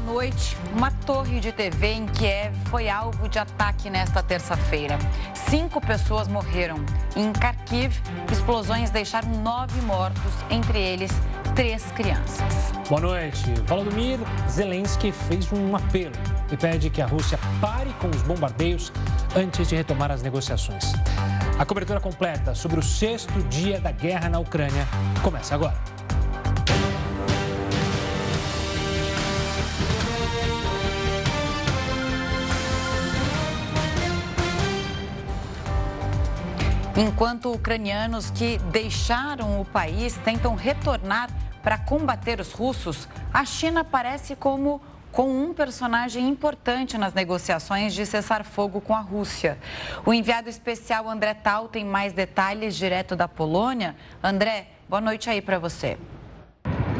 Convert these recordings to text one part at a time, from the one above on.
boa noite. Uma torre de TV em Kiev foi alvo de ataque nesta terça-feira. Cinco pessoas morreram. Em Kharkiv, explosões deixaram nove mortos, entre eles três crianças. Boa noite. Volodymyr Zelensky fez um apelo e pede que a Rússia pare com os bombardeios antes de retomar as negociações. A cobertura completa sobre o sexto dia da guerra na Ucrânia começa agora. Enquanto ucranianos que deixaram o país tentam retornar para combater os russos, a China parece como com um personagem importante nas negociações de cessar fogo com a Rússia. O enviado especial André Tal tem mais detalhes direto da Polônia. André, boa noite aí para você.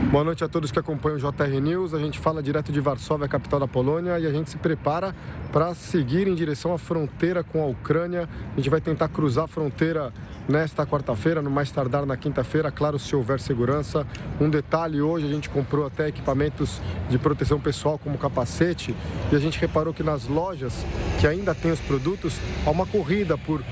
Boa noite a todos que acompanham o JR News. A gente fala direto de Varsóvia, capital da Polônia, e a gente se prepara para seguir em direção à fronteira com a Ucrânia. A gente vai tentar cruzar a fronteira nesta quarta-feira, no mais tardar na quinta-feira, claro, se houver segurança. Um detalhe, hoje a gente comprou até equipamentos de proteção pessoal como capacete e a gente reparou que nas lojas que ainda tem os produtos, há uma corrida por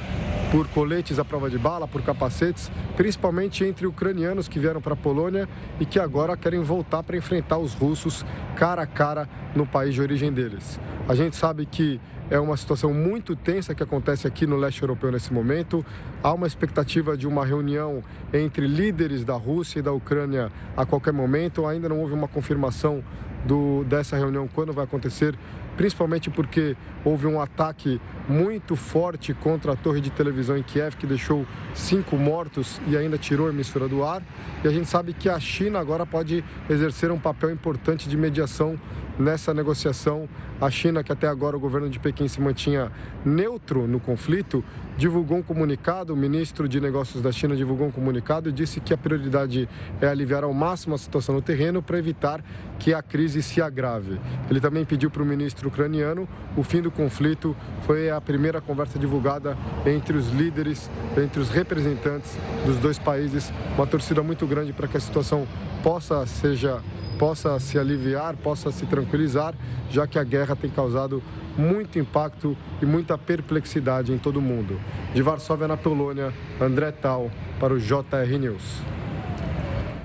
por coletes à prova de bala, por capacetes, principalmente entre ucranianos que vieram para a Polônia e que agora querem voltar para enfrentar os russos cara a cara no país de origem deles. A gente sabe que é uma situação muito tensa que acontece aqui no leste europeu nesse momento. Há uma expectativa de uma reunião entre líderes da Rússia e da Ucrânia a qualquer momento. Ainda não houve uma confirmação do, dessa reunião quando vai acontecer, principalmente porque houve um ataque muito forte contra a torre de televisão em Kiev, que deixou cinco mortos e ainda tirou a emissora do ar. E a gente sabe que a China agora pode exercer um papel importante de mediação nessa negociação. A China, que até agora o governo de Pequim se mantinha neutro no conflito, divulgou um comunicado. O ministro de Negócios da China divulgou um comunicado e disse que a prioridade é aliviar ao máximo a situação no terreno para evitar que a crise se agrave. Ele também pediu para o ministro ucraniano o fim do conflito. Foi a primeira conversa divulgada entre os líderes, entre os representantes dos dois países. Uma torcida muito grande para que a situação possa seja possa se aliviar, possa se tranquilizar, já que a guerra tem causado muito impacto e muita perplexidade em todo o mundo. De Varsóvia, na Polônia, André Tal, para o JR News.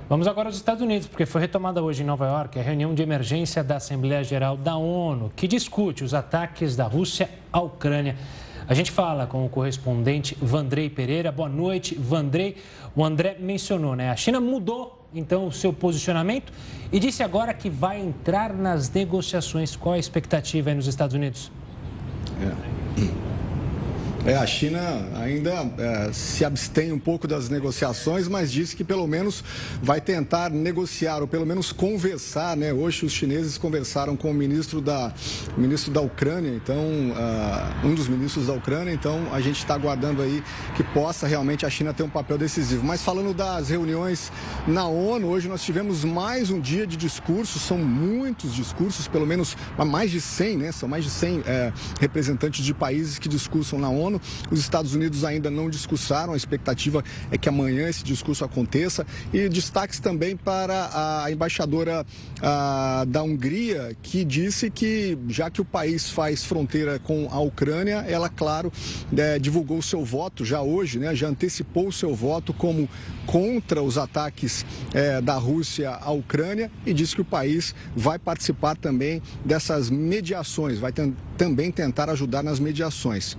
Vamos agora aos Estados Unidos, porque foi retomada hoje em Nova York a reunião de emergência da Assembleia Geral da ONU, que discute os ataques da Rússia à Ucrânia. A gente fala com o correspondente Vandrei Pereira. Boa noite, Vandrei. O André mencionou, né? A China mudou então o seu posicionamento e disse agora que vai entrar nas negociações. Qual a expectativa aí nos Estados Unidos? É. É, a China ainda é, se abstém um pouco das negociações, mas disse que pelo menos vai tentar negociar, ou pelo menos conversar, né? Hoje os chineses conversaram com o ministro da, ministro da Ucrânia, então, uh, um dos ministros da Ucrânia, então a gente está aguardando aí que possa realmente a China ter um papel decisivo. Mas falando das reuniões na ONU, hoje nós tivemos mais um dia de discursos, são muitos discursos, pelo menos mais de 100, né? São mais de 100 é, representantes de países que discursam na ONU. Os Estados Unidos ainda não discursaram, a expectativa é que amanhã esse discurso aconteça. E destaques também para a embaixadora a, da Hungria, que disse que, já que o país faz fronteira com a Ucrânia, ela, claro, é, divulgou seu voto já hoje, né, já antecipou seu voto como contra os ataques é, da Rússia à Ucrânia e disse que o país vai participar também dessas mediações, vai também tentar ajudar nas mediações.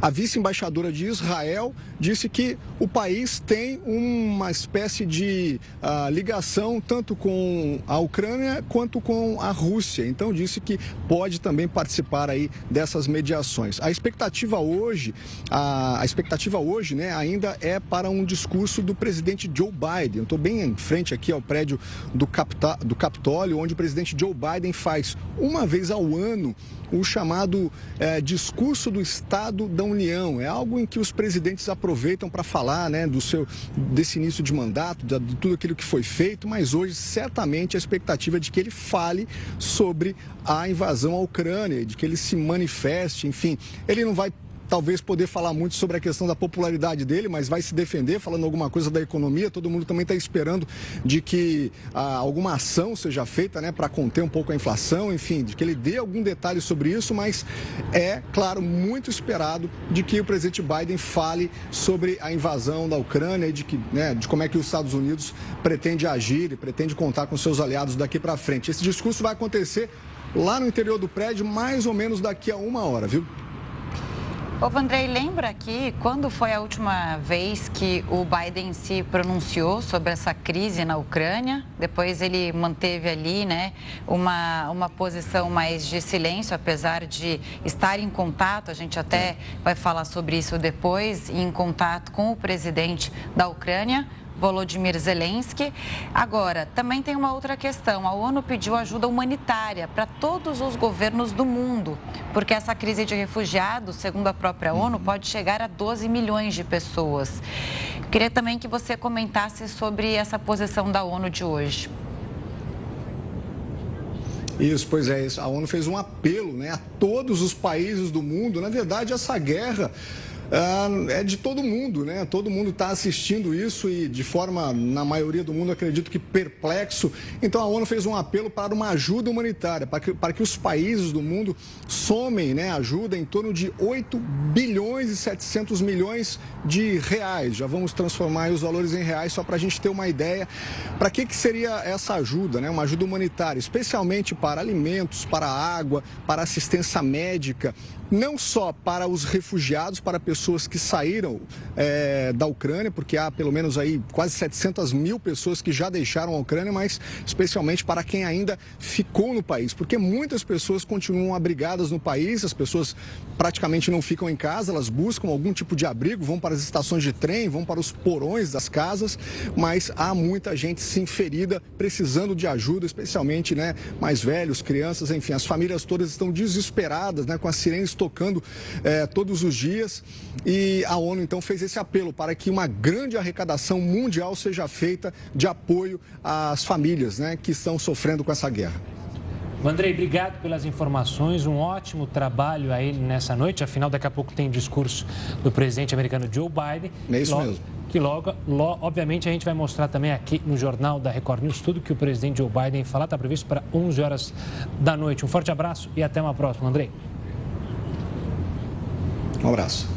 A vice-embaixadora de Israel disse que o país tem uma espécie de uh, ligação tanto com a Ucrânia quanto com a Rússia. Então disse que pode também participar aí dessas mediações. A expectativa hoje, a, a expectativa hoje, né, ainda é para um discurso do presidente Joe Biden. Estou bem em frente aqui ao prédio do, Capta, do Capitólio, onde o presidente Joe Biden faz uma vez ao ano o chamado é, discurso do Estado da União. É algo em que os presidentes aproveitam para falar né, do seu, desse início de mandato, de, tudo aquilo que foi feito, mas hoje certamente a expectativa é de que ele fale sobre a invasão à Ucrânia, de que ele se manifeste, enfim. Ele não vai talvez poder falar muito sobre a questão da popularidade dele, mas vai se defender falando alguma coisa da economia. Todo mundo também está esperando de que ah, alguma ação seja feita né, para conter um pouco a inflação, enfim, de que ele dê algum detalhe sobre isso, mas é, claro, muito esperado de que o presidente Biden fale sobre a invasão da Ucrânia e de, que, né, de como é que os Estados Unidos pretende agir e pretende contar com seus aliados daqui para frente. Esse discurso vai acontecer lá no interior do prédio, mais ou menos daqui a uma hora, viu? Ô, Vandrei, lembra que quando foi a última vez que o Biden se pronunciou sobre essa crise na Ucrânia? Depois ele manteve ali, né, uma, uma posição mais de silêncio, apesar de estar em contato, a gente até vai falar sobre isso depois, em contato com o presidente da Ucrânia. Volodymyr Zelensky. Agora, também tem uma outra questão. A ONU pediu ajuda humanitária para todos os governos do mundo, porque essa crise de refugiados, segundo a própria ONU, pode chegar a 12 milhões de pessoas. Queria também que você comentasse sobre essa posição da ONU de hoje. Isso, pois é, a ONU fez um apelo né, a todos os países do mundo. Na verdade, essa guerra é de todo mundo, né? Todo mundo está assistindo isso e, de forma, na maioria do mundo, acredito que perplexo. Então, a ONU fez um apelo para uma ajuda humanitária, para que, para que os países do mundo somem né, ajuda em torno de 8 bilhões e 700 milhões de reais. Já vamos transformar os valores em reais só para a gente ter uma ideia. Para que, que seria essa ajuda, né? Uma ajuda humanitária, especialmente para alimentos, para água, para assistência médica não só para os refugiados, para pessoas que saíram é, da Ucrânia, porque há pelo menos aí quase 700 mil pessoas que já deixaram a Ucrânia, mas especialmente para quem ainda ficou no país, porque muitas pessoas continuam abrigadas no país, as pessoas praticamente não ficam em casa, elas buscam algum tipo de abrigo, vão para as estações de trem, vão para os porões das casas, mas há muita gente sim ferida, precisando de ajuda, especialmente né, mais velhos, crianças, enfim, as famílias todas estão desesperadas, né, com as sirenes tocando é, todos os dias. E a ONU então fez esse apelo para que uma grande arrecadação mundial seja feita de apoio às famílias né, que estão sofrendo com essa guerra. Andrei, obrigado pelas informações. Um ótimo trabalho aí nessa noite. Afinal, daqui a pouco tem discurso do presidente americano Joe Biden. É isso logo, mesmo. Que logo, logo, obviamente, a gente vai mostrar também aqui no Jornal da Record News tudo que o presidente Joe Biden falar. Está previsto para 11 horas da noite. Um forte abraço e até uma próxima, Andrei. Um abraço.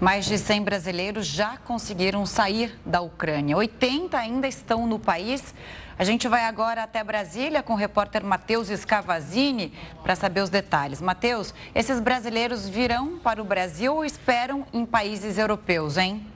Mais de 100 brasileiros já conseguiram sair da Ucrânia. 80 ainda estão no país. A gente vai agora até Brasília com o repórter Matheus Scavazini para saber os detalhes. Matheus, esses brasileiros virão para o Brasil ou esperam em países europeus, hein?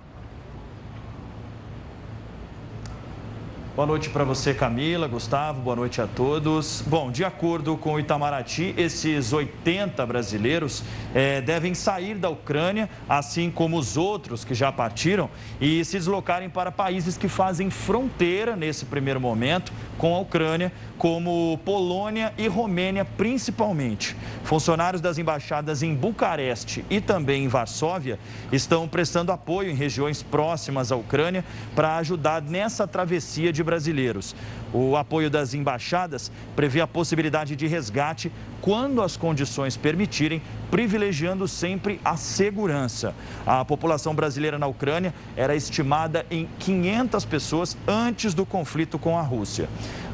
Boa noite para você, Camila, Gustavo, boa noite a todos. Bom, de acordo com o Itamaraty, esses 80 brasileiros é, devem sair da Ucrânia, assim como os outros que já partiram, e se deslocarem para países que fazem fronteira, nesse primeiro momento, com a Ucrânia, como Polônia e Romênia, principalmente. Funcionários das embaixadas em Bucareste e também em Varsóvia estão prestando apoio em regiões próximas à Ucrânia para ajudar nessa travessia de brasileiros. O apoio das embaixadas prevê a possibilidade de resgate quando as condições permitirem, privilegiando sempre a segurança. A população brasileira na Ucrânia era estimada em 500 pessoas antes do conflito com a Rússia.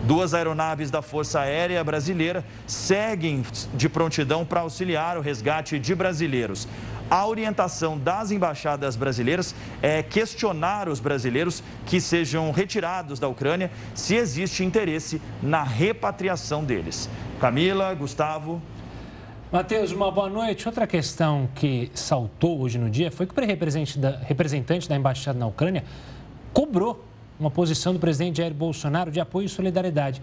Duas aeronaves da Força Aérea Brasileira seguem de prontidão para auxiliar o resgate de brasileiros. A orientação das embaixadas brasileiras é questionar os brasileiros que sejam retirados da Ucrânia se existe interesse na repatriação deles. Camila, Gustavo. Matheus, uma boa noite. Outra questão que saltou hoje no dia foi que o representante da, embaixada na Ucrânia cobrou uma posição do presidente Jair Bolsonaro de apoio e solidariedade.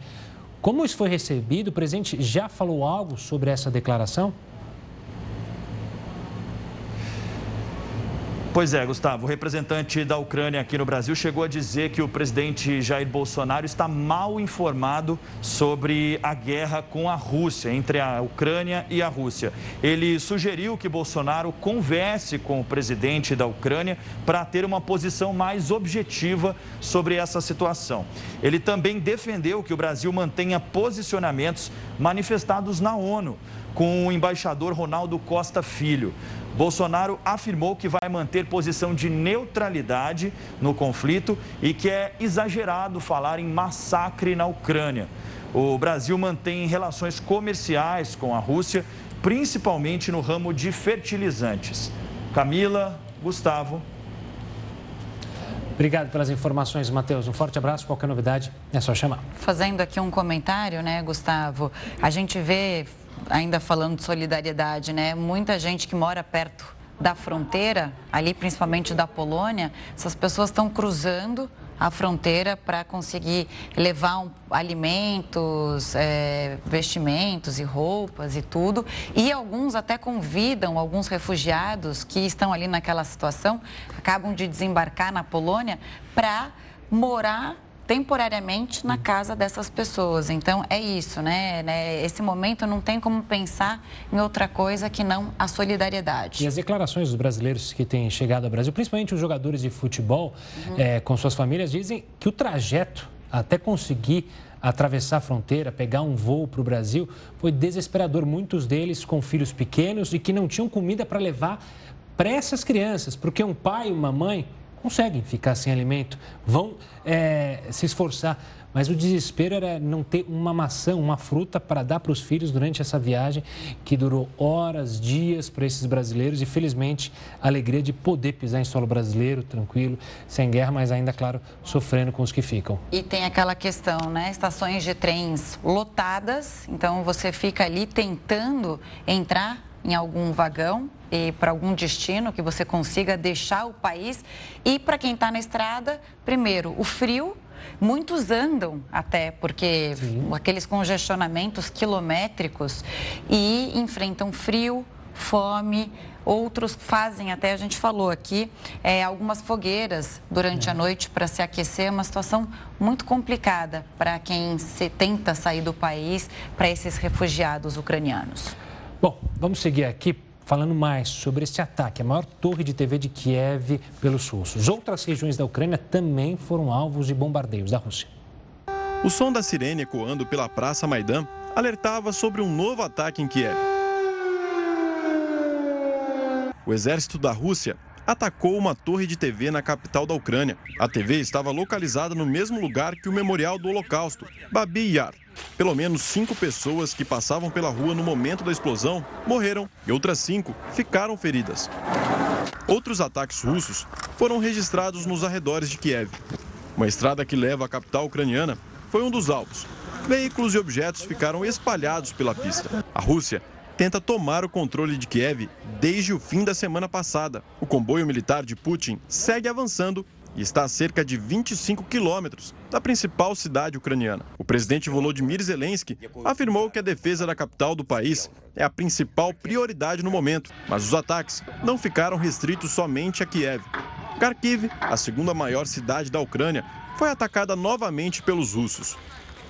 Como isso foi recebido? O presidente já falou algo sobre essa declaração? Pois é, Gustavo. O representante da Ucrânia aqui no Brasil chegou a dizer que o presidente Jair Bolsonaro está mal informado sobre a guerra com a Rússia, entre a Ucrânia e a Rússia. Ele sugeriu que Bolsonaro converse com o presidente da Ucrânia para ter uma posição mais objetiva sobre essa situação. Ele também defendeu que o Brasil mantenha posicionamentos manifestados na ONU com o embaixador Ronaldo Costa Filho. Bolsonaro afirmou que vai manter posição de neutralidade no conflito e que é exagerado falar em massacre na Ucrânia. O Brasil mantém relações comerciais com a Rússia, principalmente no ramo de fertilizantes. Camila, Gustavo. Obrigado pelas informações, Matheus. Um forte abraço. Qualquer novidade é só chamar. Fazendo aqui um comentário, né, Gustavo? A gente vê, ainda falando de solidariedade, né? Muita gente que mora perto da fronteira, ali principalmente da Polônia, essas pessoas estão cruzando a fronteira para conseguir levar um, alimentos, é, vestimentos e roupas e tudo. E alguns até convidam alguns refugiados que estão ali naquela situação, acabam de desembarcar na Polônia, para morar temporariamente na casa dessas pessoas. Então é isso, né? né? Esse momento não tem como pensar em outra coisa que não a solidariedade. E as declarações dos brasileiros que têm chegado ao Brasil, principalmente os jogadores de futebol uhum. é, com suas famílias, dizem que o trajeto até conseguir atravessar a fronteira, pegar um voo para o Brasil, foi desesperador. Muitos deles com filhos pequenos e que não tinham comida para levar para essas crianças, porque um pai e uma mãe conseguem ficar sem alimento, vão é, se esforçar. Mas o desespero era não ter uma maçã, uma fruta para dar para os filhos durante essa viagem que durou horas, dias para esses brasileiros e felizmente a alegria de poder pisar em solo brasileiro, tranquilo, sem guerra, mas ainda, claro, sofrendo com os que ficam. E tem aquela questão, né? Estações de trens lotadas, então você fica ali tentando entrar em algum vagão e para algum destino que você consiga deixar o país. E para quem está na estrada, primeiro, o frio. Muitos andam até porque Sim. aqueles congestionamentos quilométricos e enfrentam frio, fome, outros fazem, até a gente falou aqui, é, algumas fogueiras durante é. a noite para se aquecer. É uma situação muito complicada para quem se tenta sair do país, para esses refugiados ucranianos. Bom, vamos seguir aqui falando mais sobre esse ataque, a maior torre de TV de Kiev pelos russos. Outras regiões da Ucrânia também foram alvos de bombardeios da Rússia. O som da sirene ecoando pela Praça Maidan alertava sobre um novo ataque em Kiev. O exército da Rússia atacou uma torre de TV na capital da Ucrânia. A TV estava localizada no mesmo lugar que o Memorial do Holocausto, Babi Yar. Pelo menos cinco pessoas que passavam pela rua no momento da explosão morreram e outras cinco ficaram feridas. Outros ataques russos foram registrados nos arredores de Kiev. Uma estrada que leva à capital ucraniana foi um dos alvos. Veículos e objetos ficaram espalhados pela pista. A Rússia tenta tomar o controle de Kiev desde o fim da semana passada. O comboio militar de Putin segue avançando e está a cerca de 25 quilômetros da principal cidade ucraniana. O presidente Volodymyr Zelensky afirmou que a defesa da capital do país é a principal prioridade no momento, mas os ataques não ficaram restritos somente a Kiev. Kharkiv, a segunda maior cidade da Ucrânia, foi atacada novamente pelos russos.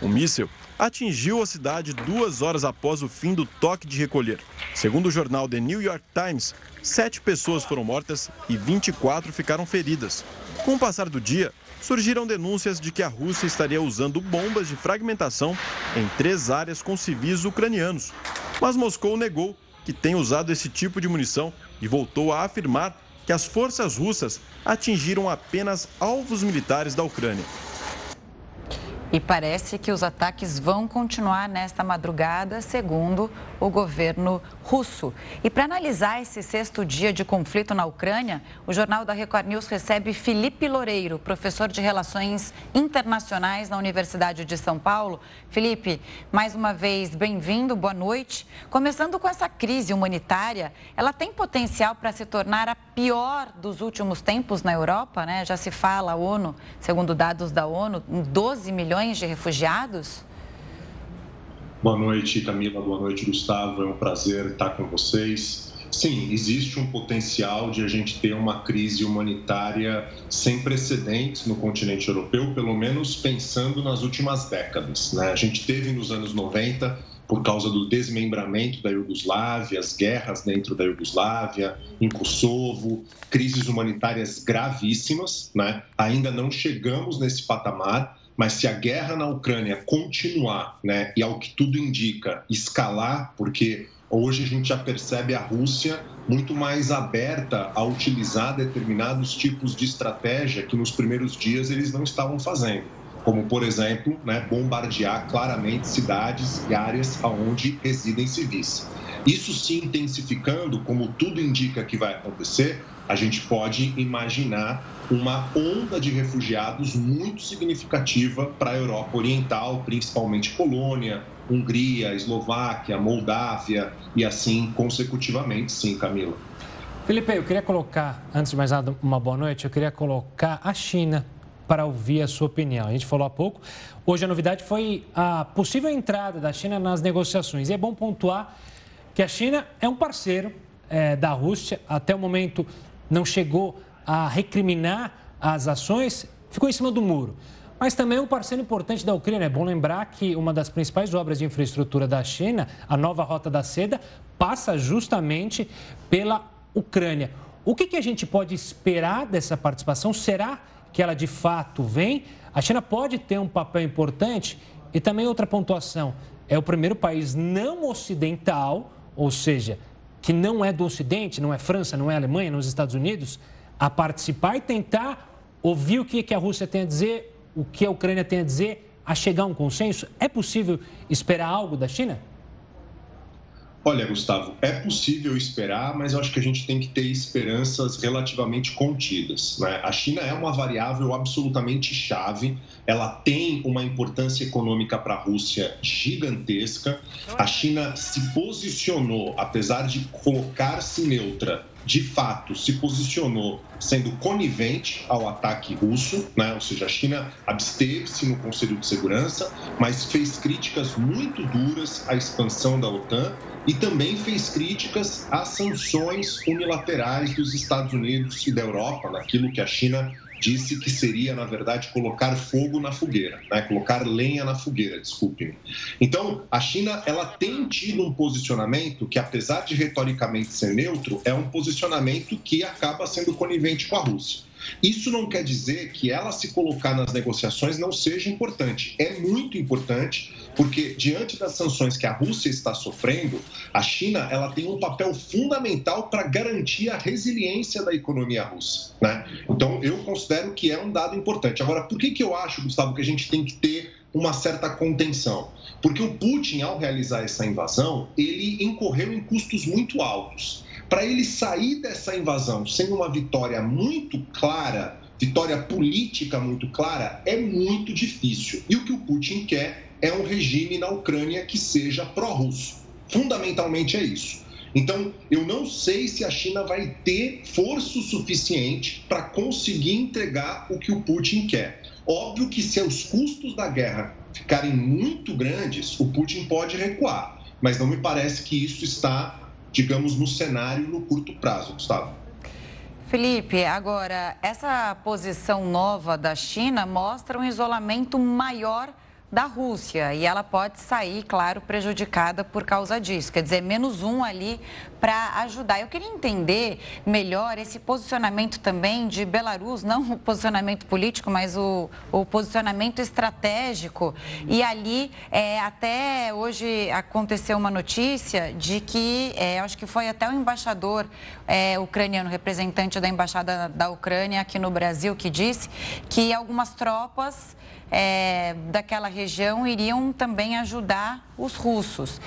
O míssil atingiu a cidade duas horas após o fim do toque de recolher. Segundo o jornal The New York Times, sete pessoas foram mortas e 24 ficaram feridas. Com o passar do dia, surgiram denúncias de que a Rússia estaria usando bombas de fragmentação em três áreas com civis ucranianos. Mas Moscou negou que tem usado esse tipo de munição e voltou a afirmar que as forças russas atingiram apenas alvos militares da Ucrânia. E parece que os ataques vão continuar nesta madrugada, segundo o governo russo. E para analisar esse sexto dia de conflito na Ucrânia, o Jornal da Record News recebe Felipe Loureiro, professor de Relações Internacionais na Universidade de São Paulo. Felipe, mais uma vez, bem-vindo, boa noite. Começando com essa crise humanitária, ela tem potencial para se tornar a pior dos últimos tempos na Europa, né? Já se fala, a ONU, segundo dados da ONU, em 12 milhões de refugiados? Boa noite, Camila. Boa noite, Gustavo. É um prazer estar com vocês. Sim, existe um potencial de a gente ter uma crise humanitária sem precedentes no continente europeu, pelo menos pensando nas últimas décadas. Né? A gente teve nos anos 90 por causa do desmembramento da Iugoslávia, as guerras dentro da Iugoslávia, em Kosovo, crises humanitárias gravíssimas. Né? Ainda não chegamos nesse patamar, mas se a guerra na Ucrânia continuar, né, e ao que tudo indica, escalar, porque hoje a gente já percebe a Rússia muito mais aberta a utilizar determinados tipos de estratégia que nos primeiros dias eles não estavam fazendo como, por exemplo, né, bombardear claramente cidades e áreas onde residem civis. Isso se intensificando, como tudo indica que vai acontecer, a gente pode imaginar uma onda de refugiados muito significativa para a Europa Oriental, principalmente Polônia, Hungria, Eslováquia, Moldávia e assim consecutivamente, sim, Camila. Felipe, eu queria colocar, antes de mais nada, uma boa noite, eu queria colocar a China para ouvir a sua opinião. A gente falou há pouco, hoje a novidade foi a possível entrada da China nas negociações. E é bom pontuar que a China é um parceiro é, da Rússia, até o momento não chegou a recriminar as ações, ficou em cima do muro. Mas também é um parceiro importante da Ucrânia. É bom lembrar que uma das principais obras de infraestrutura da China, a nova Rota da Seda, passa justamente pela Ucrânia. O que, que a gente pode esperar dessa participação? Será que ela de fato vem, a China pode ter um papel importante e também outra pontuação. É o primeiro país não ocidental, ou seja, que não é do Ocidente, não é França, não é Alemanha, não é os Estados Unidos, a participar e tentar ouvir o que a Rússia tem a dizer, o que a Ucrânia tem a dizer, a chegar a um consenso? É possível esperar algo da China? Olha, Gustavo, é possível esperar, mas eu acho que a gente tem que ter esperanças relativamente contidas. Né? A China é uma variável absolutamente chave, ela tem uma importância econômica para a Rússia gigantesca. A China se posicionou, apesar de colocar-se neutra de fato se posicionou sendo conivente ao ataque russo, né? ou seja, a China absteve-se no Conselho de Segurança, mas fez críticas muito duras à expansão da OTAN e também fez críticas às sanções unilaterais dos Estados Unidos e da Europa, naquilo que a China disse que seria, na verdade, colocar fogo na fogueira, né? colocar lenha na fogueira, desculpe-me. Então, a China ela tem tido um posicionamento que, apesar de retoricamente ser neutro, é um posicionamento que acaba sendo conivente com a Rússia. Isso não quer dizer que ela se colocar nas negociações não seja importante. É muito importante, porque diante das sanções que a Rússia está sofrendo, a China ela tem um papel fundamental para garantir a resiliência da economia russa. Né? Então, eu considero que é um dado importante. Agora, por que, que eu acho, Gustavo, que a gente tem que ter uma certa contenção? Porque o Putin, ao realizar essa invasão, ele incorreu em custos muito altos. Para ele sair dessa invasão sem uma vitória muito clara, vitória política muito clara, é muito difícil. E o que o Putin quer é um regime na Ucrânia que seja pró-russo. Fundamentalmente é isso. Então, eu não sei se a China vai ter força suficiente para conseguir entregar o que o Putin quer. Óbvio que se os custos da guerra ficarem muito grandes, o Putin pode recuar, mas não me parece que isso está digamos, no cenário no curto prazo, Gustavo. Felipe, agora, essa posição nova da China mostra um isolamento maior da Rússia e ela pode sair, claro, prejudicada por causa disso. Quer dizer, menos um ali para ajudar. Eu queria entender melhor esse posicionamento também de Belarus, não o posicionamento político, mas o, o posicionamento estratégico. E ali, é, até hoje aconteceu uma notícia de que, é, acho que foi até o embaixador é, ucraniano, representante da embaixada da Ucrânia aqui no Brasil, que disse que algumas tropas é, daquela região iriam também ajudar os russos.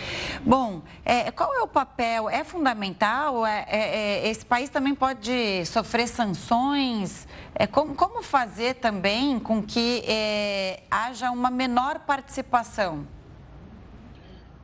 Bom, é, qual é o papel? É fundamental? É, é, é esse país também pode sofrer sanções? É, como, como, fazer também com que haja uma menor participação?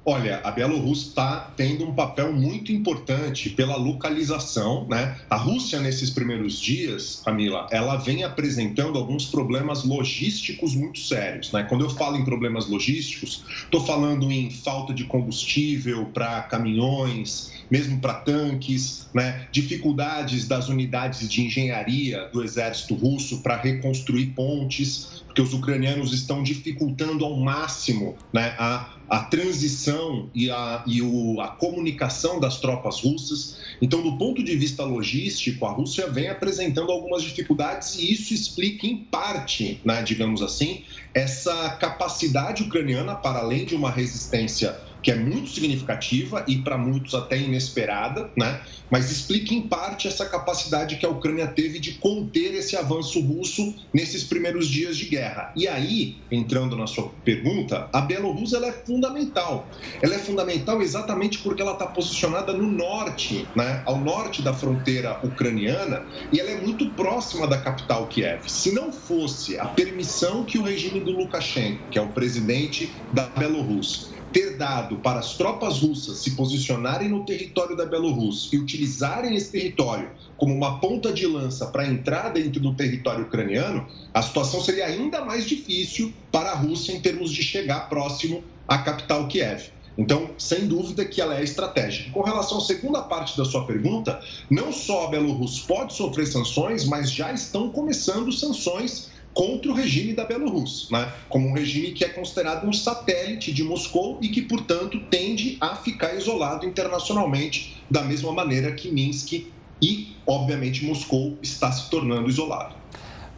Olha, a Bielorrússia está tendo um papel muito importante pela localização, né? A Rússia, nesses primeiros dias, Camila, ela vem apresentando alguns problemas logísticos muito sérios, né? Quando eu falo em problemas logísticos, estou falando em falta de combustível para caminhões, mesmo para tanques, né? dificuldades das unidades de engenharia do exército russo para reconstruir pontes, porque os ucranianos estão dificultando ao máximo né, a, a transição e, a, e o, a comunicação das tropas russas. Então, do ponto de vista logístico, a Rússia vem apresentando algumas dificuldades e isso explica, em parte, né, digamos assim, essa capacidade ucraniana, para além de uma resistência que é muito significativa e para muitos até inesperada, né? mas explica em parte essa capacidade que a Ucrânia teve de conter esse avanço russo nesses primeiros dias de guerra. E aí, entrando na sua pergunta, a Bielorrússia é fundamental. Ela é fundamental exatamente porque ela está posicionada no norte, né? ao norte da fronteira ucraniana, e ela é muito próxima da capital Kiev. Se não fosse a permissão que o regime do Lukashenko, que é o presidente da Bielorrússia, ter dado para as tropas russas se posicionarem no território da Bielorrússia e utilizarem esse território como uma ponta de lança para entrar dentro do território ucraniano, a situação seria ainda mais difícil para a Rússia em termos de chegar próximo à capital Kiev. Então, sem dúvida que ela é estratégica. Com relação à segunda parte da sua pergunta, não só a Bielorrússia pode sofrer sanções, mas já estão começando sanções contra o regime da Bielorrússia, né? como um regime que é considerado um satélite de Moscou e que, portanto, tende a ficar isolado internacionalmente, da mesma maneira que Minsk e, obviamente, Moscou está se tornando isolado.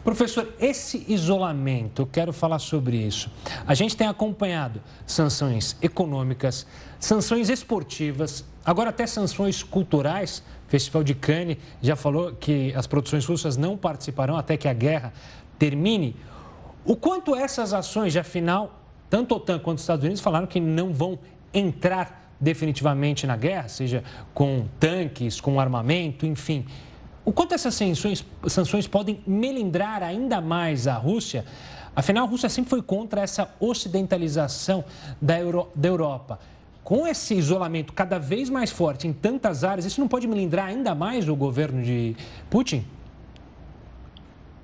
Professor, esse isolamento, eu quero falar sobre isso. A gente tem acompanhado sanções econômicas, sanções esportivas, agora até sanções culturais. O Festival de Cannes já falou que as produções russas não participarão até que a guerra termine. O quanto essas ações, afinal, tanto a OTAN quanto os Estados Unidos falaram que não vão entrar definitivamente na guerra, seja com tanques, com armamento, enfim. O quanto essas sanções, sanções podem melindrar ainda mais a Rússia? Afinal, a Rússia sempre foi contra essa ocidentalização da, Euro, da Europa. Com esse isolamento cada vez mais forte em tantas áreas, isso não pode melindrar ainda mais o governo de Putin?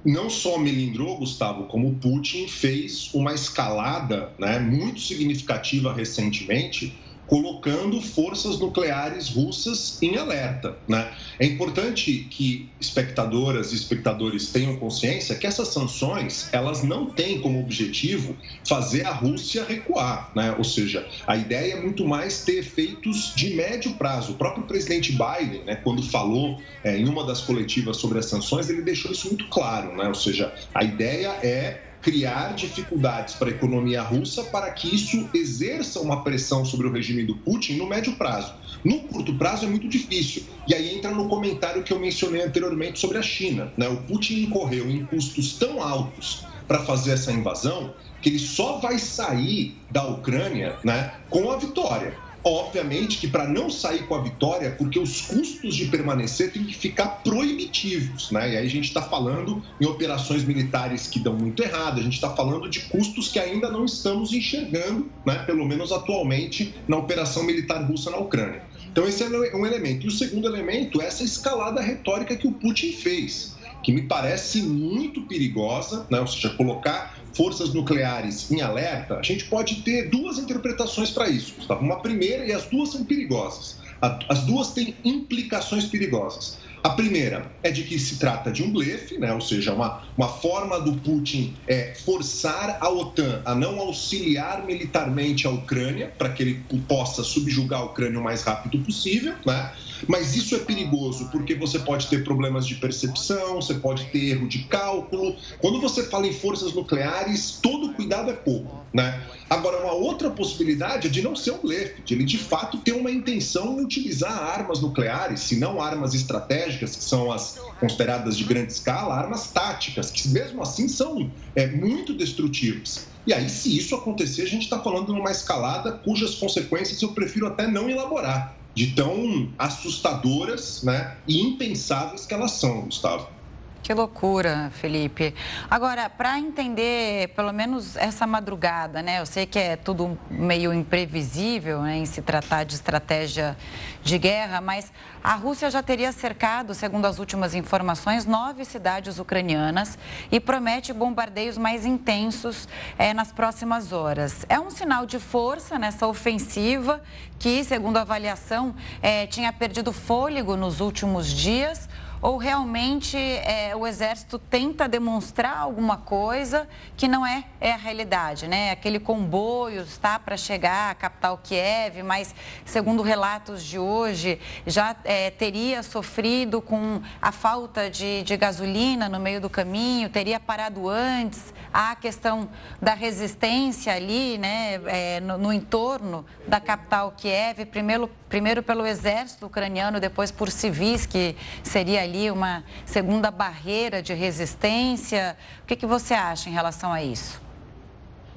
Não só melindrou, Gustavo, como Putin fez uma escalada né, muito significativa recentemente colocando forças nucleares russas em alerta. Né? É importante que espectadoras e espectadores tenham consciência que essas sanções elas não têm como objetivo fazer a Rússia recuar, né? ou seja, a ideia é muito mais ter efeitos de médio prazo. O próprio presidente Biden, né, quando falou é, em uma das coletivas sobre as sanções, ele deixou isso muito claro, né? ou seja, a ideia é criar dificuldades para a economia russa para que isso exerça uma pressão sobre o regime do Putin no médio prazo. No curto prazo é muito difícil. E aí entra no comentário que eu mencionei anteriormente sobre a China. Né? O Putin incorreu em custos tão altos para fazer essa invasão que ele só vai sair da Ucrânia né, com a vitória. Obviamente que para não sair com a vitória, porque os custos de permanecer têm que ficar proibitivos, né? E aí a gente está falando em operações militares que dão muito errado, a gente está falando de custos que ainda não estamos enxergando, né? Pelo menos atualmente, na operação militar russa na Ucrânia. Então esse é um elemento. E o segundo elemento é essa escalada retórica que o Putin fez, que me parece muito perigosa, né? Ou seja, colocar forças nucleares em alerta, a gente pode ter duas interpretações para isso, Gustavo. Uma primeira, e as duas são perigosas. As duas têm implicações perigosas. A primeira é de que se trata de um blefe, né? ou seja, uma, uma forma do Putin é forçar a OTAN a não auxiliar militarmente a Ucrânia para que ele possa subjugar a Ucrânia o mais rápido possível. Né? Mas isso é perigoso porque você pode ter problemas de percepção, você pode ter erro de cálculo. Quando você fala em forças nucleares, todo cuidado é pouco. Né? Agora, uma outra possibilidade é de não ser um blefe, de ele de fato ter uma intenção em utilizar armas nucleares, se não armas estratégicas, que são as consideradas de grande escala, armas táticas, que mesmo assim são é, muito destrutivas. E aí, se isso acontecer, a gente está falando de uma escalada cujas consequências eu prefiro até não elaborar de tão assustadoras né, e impensáveis que elas são, Gustavo. Que loucura, Felipe. Agora, para entender pelo menos essa madrugada, né? Eu sei que é tudo meio imprevisível né, em se tratar de estratégia de guerra, mas a Rússia já teria cercado, segundo as últimas informações, nove cidades ucranianas e promete bombardeios mais intensos é, nas próximas horas. É um sinal de força nessa ofensiva que, segundo a avaliação, é, tinha perdido fôlego nos últimos dias ou realmente é, o Exército tenta demonstrar alguma coisa que não é, é a realidade, né? Aquele comboio está para chegar à capital Kiev, mas segundo relatos de hoje, já é, teria sofrido com a falta de, de gasolina no meio do caminho, teria parado antes, há a questão da resistência ali, né, é, no, no entorno da capital Kiev, primeiro, primeiro pelo exército ucraniano, depois por civis, que seria ali uma segunda barreira de resistência. O que, que você acha em relação a isso?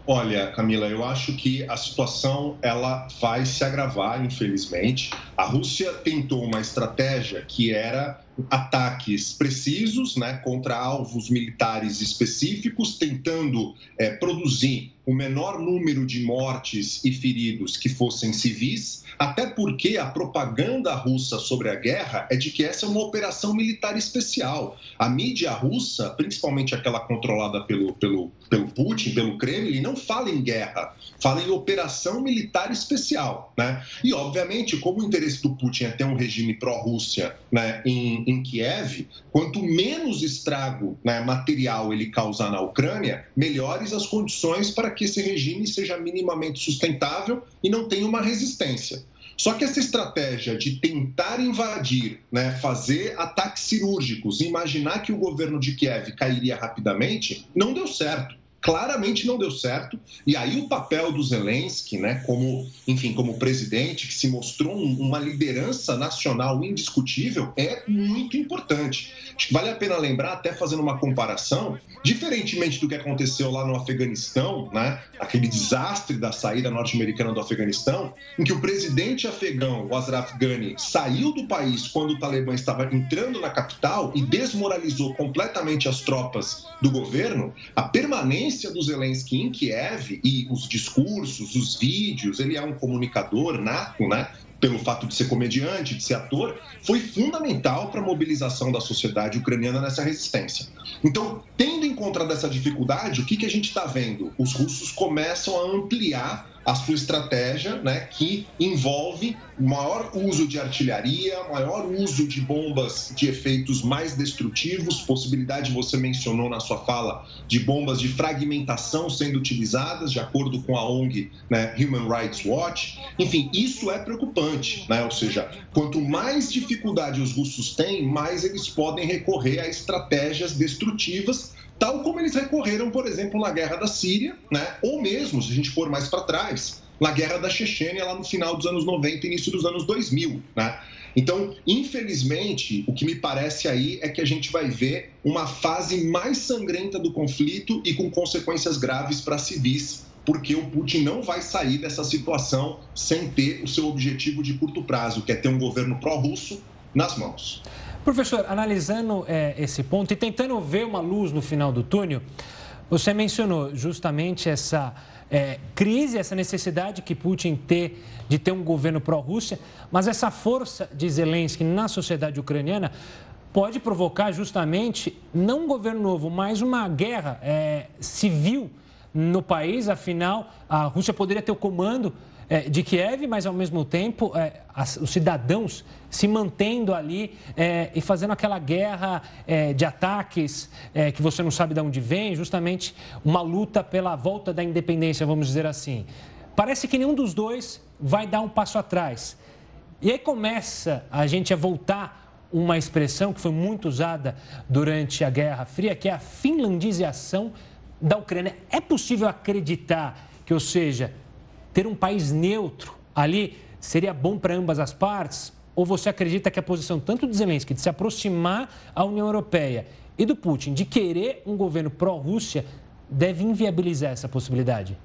Olha, Camila, eu acho que a situação ela vai se agravar, infelizmente. A Rússia tentou uma estratégia que era ataques precisos né, contra alvos militares específicos, tentando é, produzir o menor número de mortes e feridos que fossem civis, até porque a propaganda russa sobre a guerra é de que essa é uma operação militar especial. A mídia russa, principalmente aquela controlada pelo, pelo, pelo Putin, pelo Kremlin, não fala em guerra, fala em operação militar especial. Né? E, obviamente, como o interesse do Putin é ter um regime pró-Rússia né, em, em Kiev, quanto menos estrago né, material ele causar na Ucrânia, melhores as condições para que esse regime seja minimamente sustentável e não tenha uma resistência. Só que essa estratégia de tentar invadir, né, fazer ataques cirúrgicos, imaginar que o governo de Kiev cairia rapidamente, não deu certo claramente não deu certo. E aí o papel do Zelensky, né, como, enfim, como presidente, que se mostrou uma liderança nacional indiscutível, é muito importante. Vale a pena lembrar, até fazendo uma comparação, diferentemente do que aconteceu lá no Afeganistão, né, aquele desastre da saída norte-americana do Afeganistão, em que o presidente afegão, o Ashraf Ghani, saiu do país quando o Talibã estava entrando na capital e desmoralizou completamente as tropas do governo, a permanência presença do Zelensky em Kiev e os discursos, os vídeos, ele é um comunicador nato, né? Pelo fato de ser comediante, de ser ator, foi fundamental para a mobilização da sociedade ucraniana nessa resistência. Então, tendo em conta dessa dificuldade, o que, que a gente está vendo? Os russos começam a ampliar a sua estratégia, né, que envolve maior uso de artilharia, maior uso de bombas de efeitos mais destrutivos, possibilidade, você mencionou na sua fala, de bombas de fragmentação sendo utilizadas, de acordo com a ONG né, Human Rights Watch. Enfim, isso é preocupante, né? ou seja, quanto mais dificuldade os russos têm, mais eles podem recorrer a estratégias destrutivas tal como eles recorreram, por exemplo, na guerra da Síria, né? ou mesmo, se a gente for mais para trás, na guerra da Chechênia, lá no final dos anos 90 início dos anos 2000. Né? Então, infelizmente, o que me parece aí é que a gente vai ver uma fase mais sangrenta do conflito e com consequências graves para civis, porque o Putin não vai sair dessa situação sem ter o seu objetivo de curto prazo, que é ter um governo pró-russo nas mãos. Professor, analisando é, esse ponto e tentando ver uma luz no final do túnel, você mencionou justamente essa é, crise, essa necessidade que Putin ter de ter um governo pró-Rússia, mas essa força de Zelensky na sociedade ucraniana pode provocar justamente não um governo novo, mas uma guerra é, civil no país. Afinal, a Rússia poderia ter o comando de Kiev, mas ao mesmo tempo é, os cidadãos se mantendo ali é, e fazendo aquela guerra é, de ataques é, que você não sabe de onde vem, justamente uma luta pela volta da independência, vamos dizer assim. Parece que nenhum dos dois vai dar um passo atrás. E aí começa a gente a voltar uma expressão que foi muito usada durante a Guerra Fria, que é a finlandização da Ucrânia. É possível acreditar que, ou seja, ter um país neutro ali seria bom para ambas as partes? Ou você acredita que a posição tanto de Zelensky de se aproximar à União Europeia e do Putin de querer um governo pró-Rússia deve inviabilizar essa possibilidade?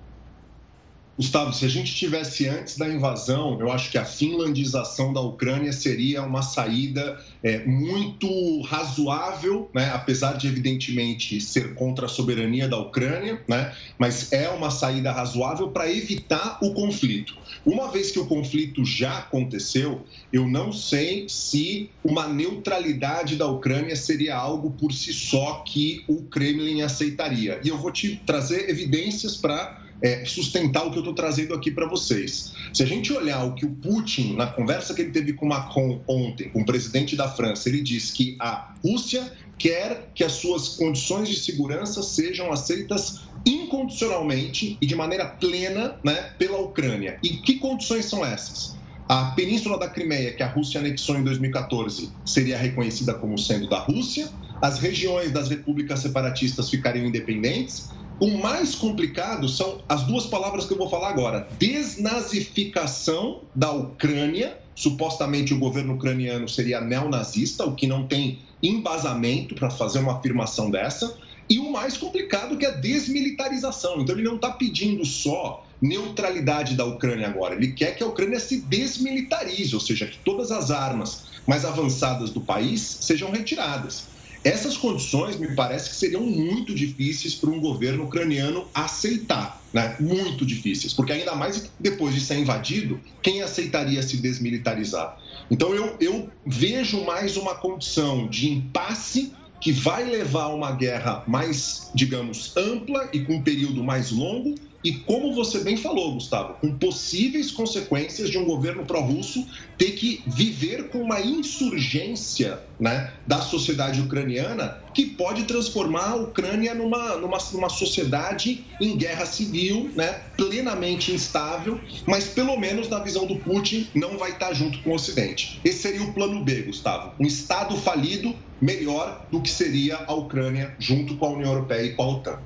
Gustavo, se a gente tivesse antes da invasão, eu acho que a finlandização da Ucrânia seria uma saída é, muito razoável, né? apesar de, evidentemente, ser contra a soberania da Ucrânia, né? mas é uma saída razoável para evitar o conflito. Uma vez que o conflito já aconteceu, eu não sei se uma neutralidade da Ucrânia seria algo por si só que o Kremlin aceitaria. E eu vou te trazer evidências para é, sustentar o que eu estou trazendo aqui para vocês. Se a gente olhar o que o Putin, na conversa que ele teve com Macron ontem, com o presidente da França, ele disse que a Rússia quer que as suas condições de segurança sejam aceitas incondicionalmente e de maneira plena né, pela Ucrânia. E que condições são essas? A península da Crimeia, que a Rússia anexou em 2014, seria reconhecida como sendo da Rússia, as regiões das repúblicas separatistas ficariam independentes. O mais complicado são as duas palavras que eu vou falar agora: desnazificação da Ucrânia. Supostamente o governo ucraniano seria neonazista, o que não tem embasamento para fazer uma afirmação dessa. E o mais complicado que é a desmilitarização. Então ele não está pedindo só neutralidade da Ucrânia agora, ele quer que a Ucrânia se desmilitarize, ou seja, que todas as armas mais avançadas do país sejam retiradas. Essas condições me parece que seriam muito difíceis para um governo ucraniano aceitar, né? Muito difíceis, porque ainda mais depois de ser invadido, quem aceitaria se desmilitarizar? Então eu, eu vejo mais uma condição de impasse que vai levar a uma guerra mais, digamos, ampla e com um período mais longo, e como você bem falou, Gustavo, com possíveis consequências de um governo pró-russo ter que viver com uma insurgência né, da sociedade ucraniana que pode transformar a Ucrânia numa, numa, numa sociedade em guerra civil, né, plenamente instável, mas pelo menos na visão do Putin não vai estar junto com o Ocidente. Esse seria o plano B, Gustavo. Um Estado falido melhor do que seria a Ucrânia junto com a União Europeia e com a OTAN.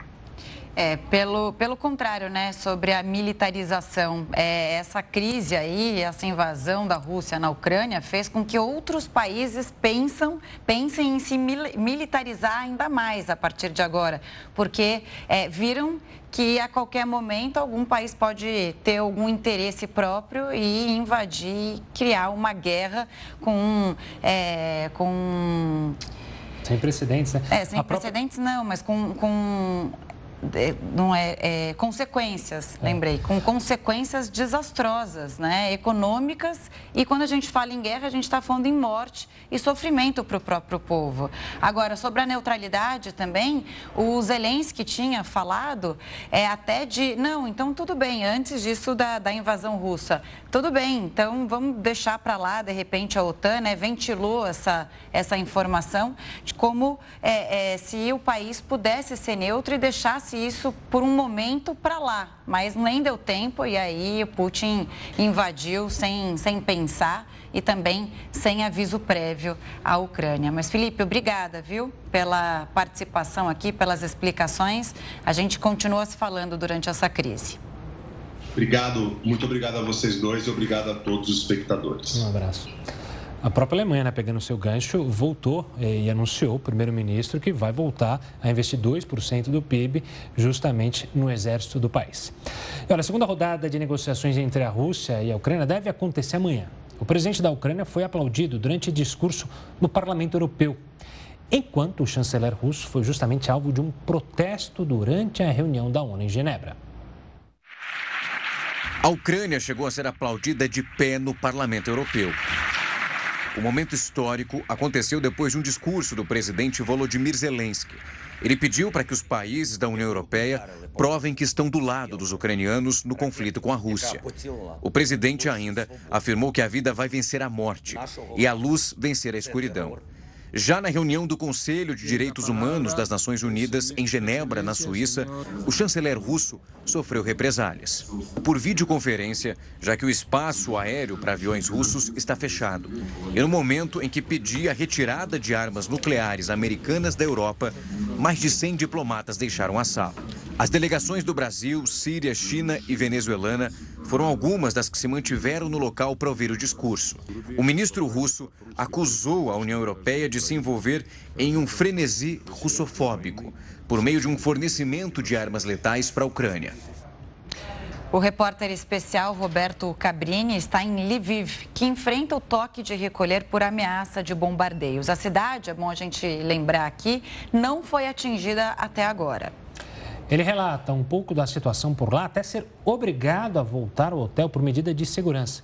É, pelo, pelo contrário, né, sobre a militarização, é, essa crise aí, essa invasão da Rússia na Ucrânia fez com que outros países pensam, pensem em se militarizar ainda mais a partir de agora, porque é, viram que a qualquer momento algum país pode ter algum interesse próprio e invadir, criar uma guerra com, é, com sem precedentes, né? É, sem a precedentes própria... não, mas com, com não é, é consequências, é. lembrei, com consequências desastrosas, né, econômicas e quando a gente fala em guerra a gente está falando em morte e sofrimento para o próprio povo. Agora sobre a neutralidade também, o Zelensky tinha falado é até de não, então tudo bem, antes disso da, da invasão russa, tudo bem, então vamos deixar para lá de repente a OTAN, né, ventilou essa essa informação de como é, é, se o país pudesse ser neutro e deixasse isso por um momento para lá, mas nem deu tempo e aí o Putin invadiu sem, sem pensar e também sem aviso prévio à Ucrânia. Mas, Felipe, obrigada, viu, pela participação aqui, pelas explicações. A gente continua se falando durante essa crise. Obrigado, muito obrigado a vocês dois e obrigado a todos os espectadores. Um abraço. A própria Alemanha, né, pegando seu gancho, voltou eh, e anunciou, o primeiro-ministro, que vai voltar a investir 2% do PIB justamente no exército do país. E olha, a segunda rodada de negociações entre a Rússia e a Ucrânia deve acontecer amanhã. O presidente da Ucrânia foi aplaudido durante discurso no Parlamento Europeu, enquanto o chanceler russo foi justamente alvo de um protesto durante a reunião da ONU em Genebra. A Ucrânia chegou a ser aplaudida de pé no Parlamento Europeu. O momento histórico aconteceu depois de um discurso do presidente Volodymyr Zelensky. Ele pediu para que os países da União Europeia provem que estão do lado dos ucranianos no conflito com a Rússia. O presidente ainda afirmou que a vida vai vencer a morte e a luz vencer a escuridão. Já na reunião do Conselho de Direitos Humanos das Nações Unidas, em Genebra, na Suíça, o chanceler russo sofreu represálias. Por videoconferência, já que o espaço aéreo para aviões russos está fechado. E no momento em que pedia a retirada de armas nucleares americanas da Europa, mais de 100 diplomatas deixaram a sala. As delegações do Brasil, Síria, China e venezuelana foram algumas das que se mantiveram no local para ouvir o discurso. O ministro russo acusou a União Europeia de se envolver em um frenesi russofóbico por meio de um fornecimento de armas letais para a Ucrânia. O repórter especial Roberto Cabrini está em Lviv, que enfrenta o toque de recolher por ameaça de bombardeios. A cidade, é bom a gente lembrar aqui, não foi atingida até agora. Ele relata um pouco da situação por lá, até ser obrigado a voltar ao hotel por medida de segurança.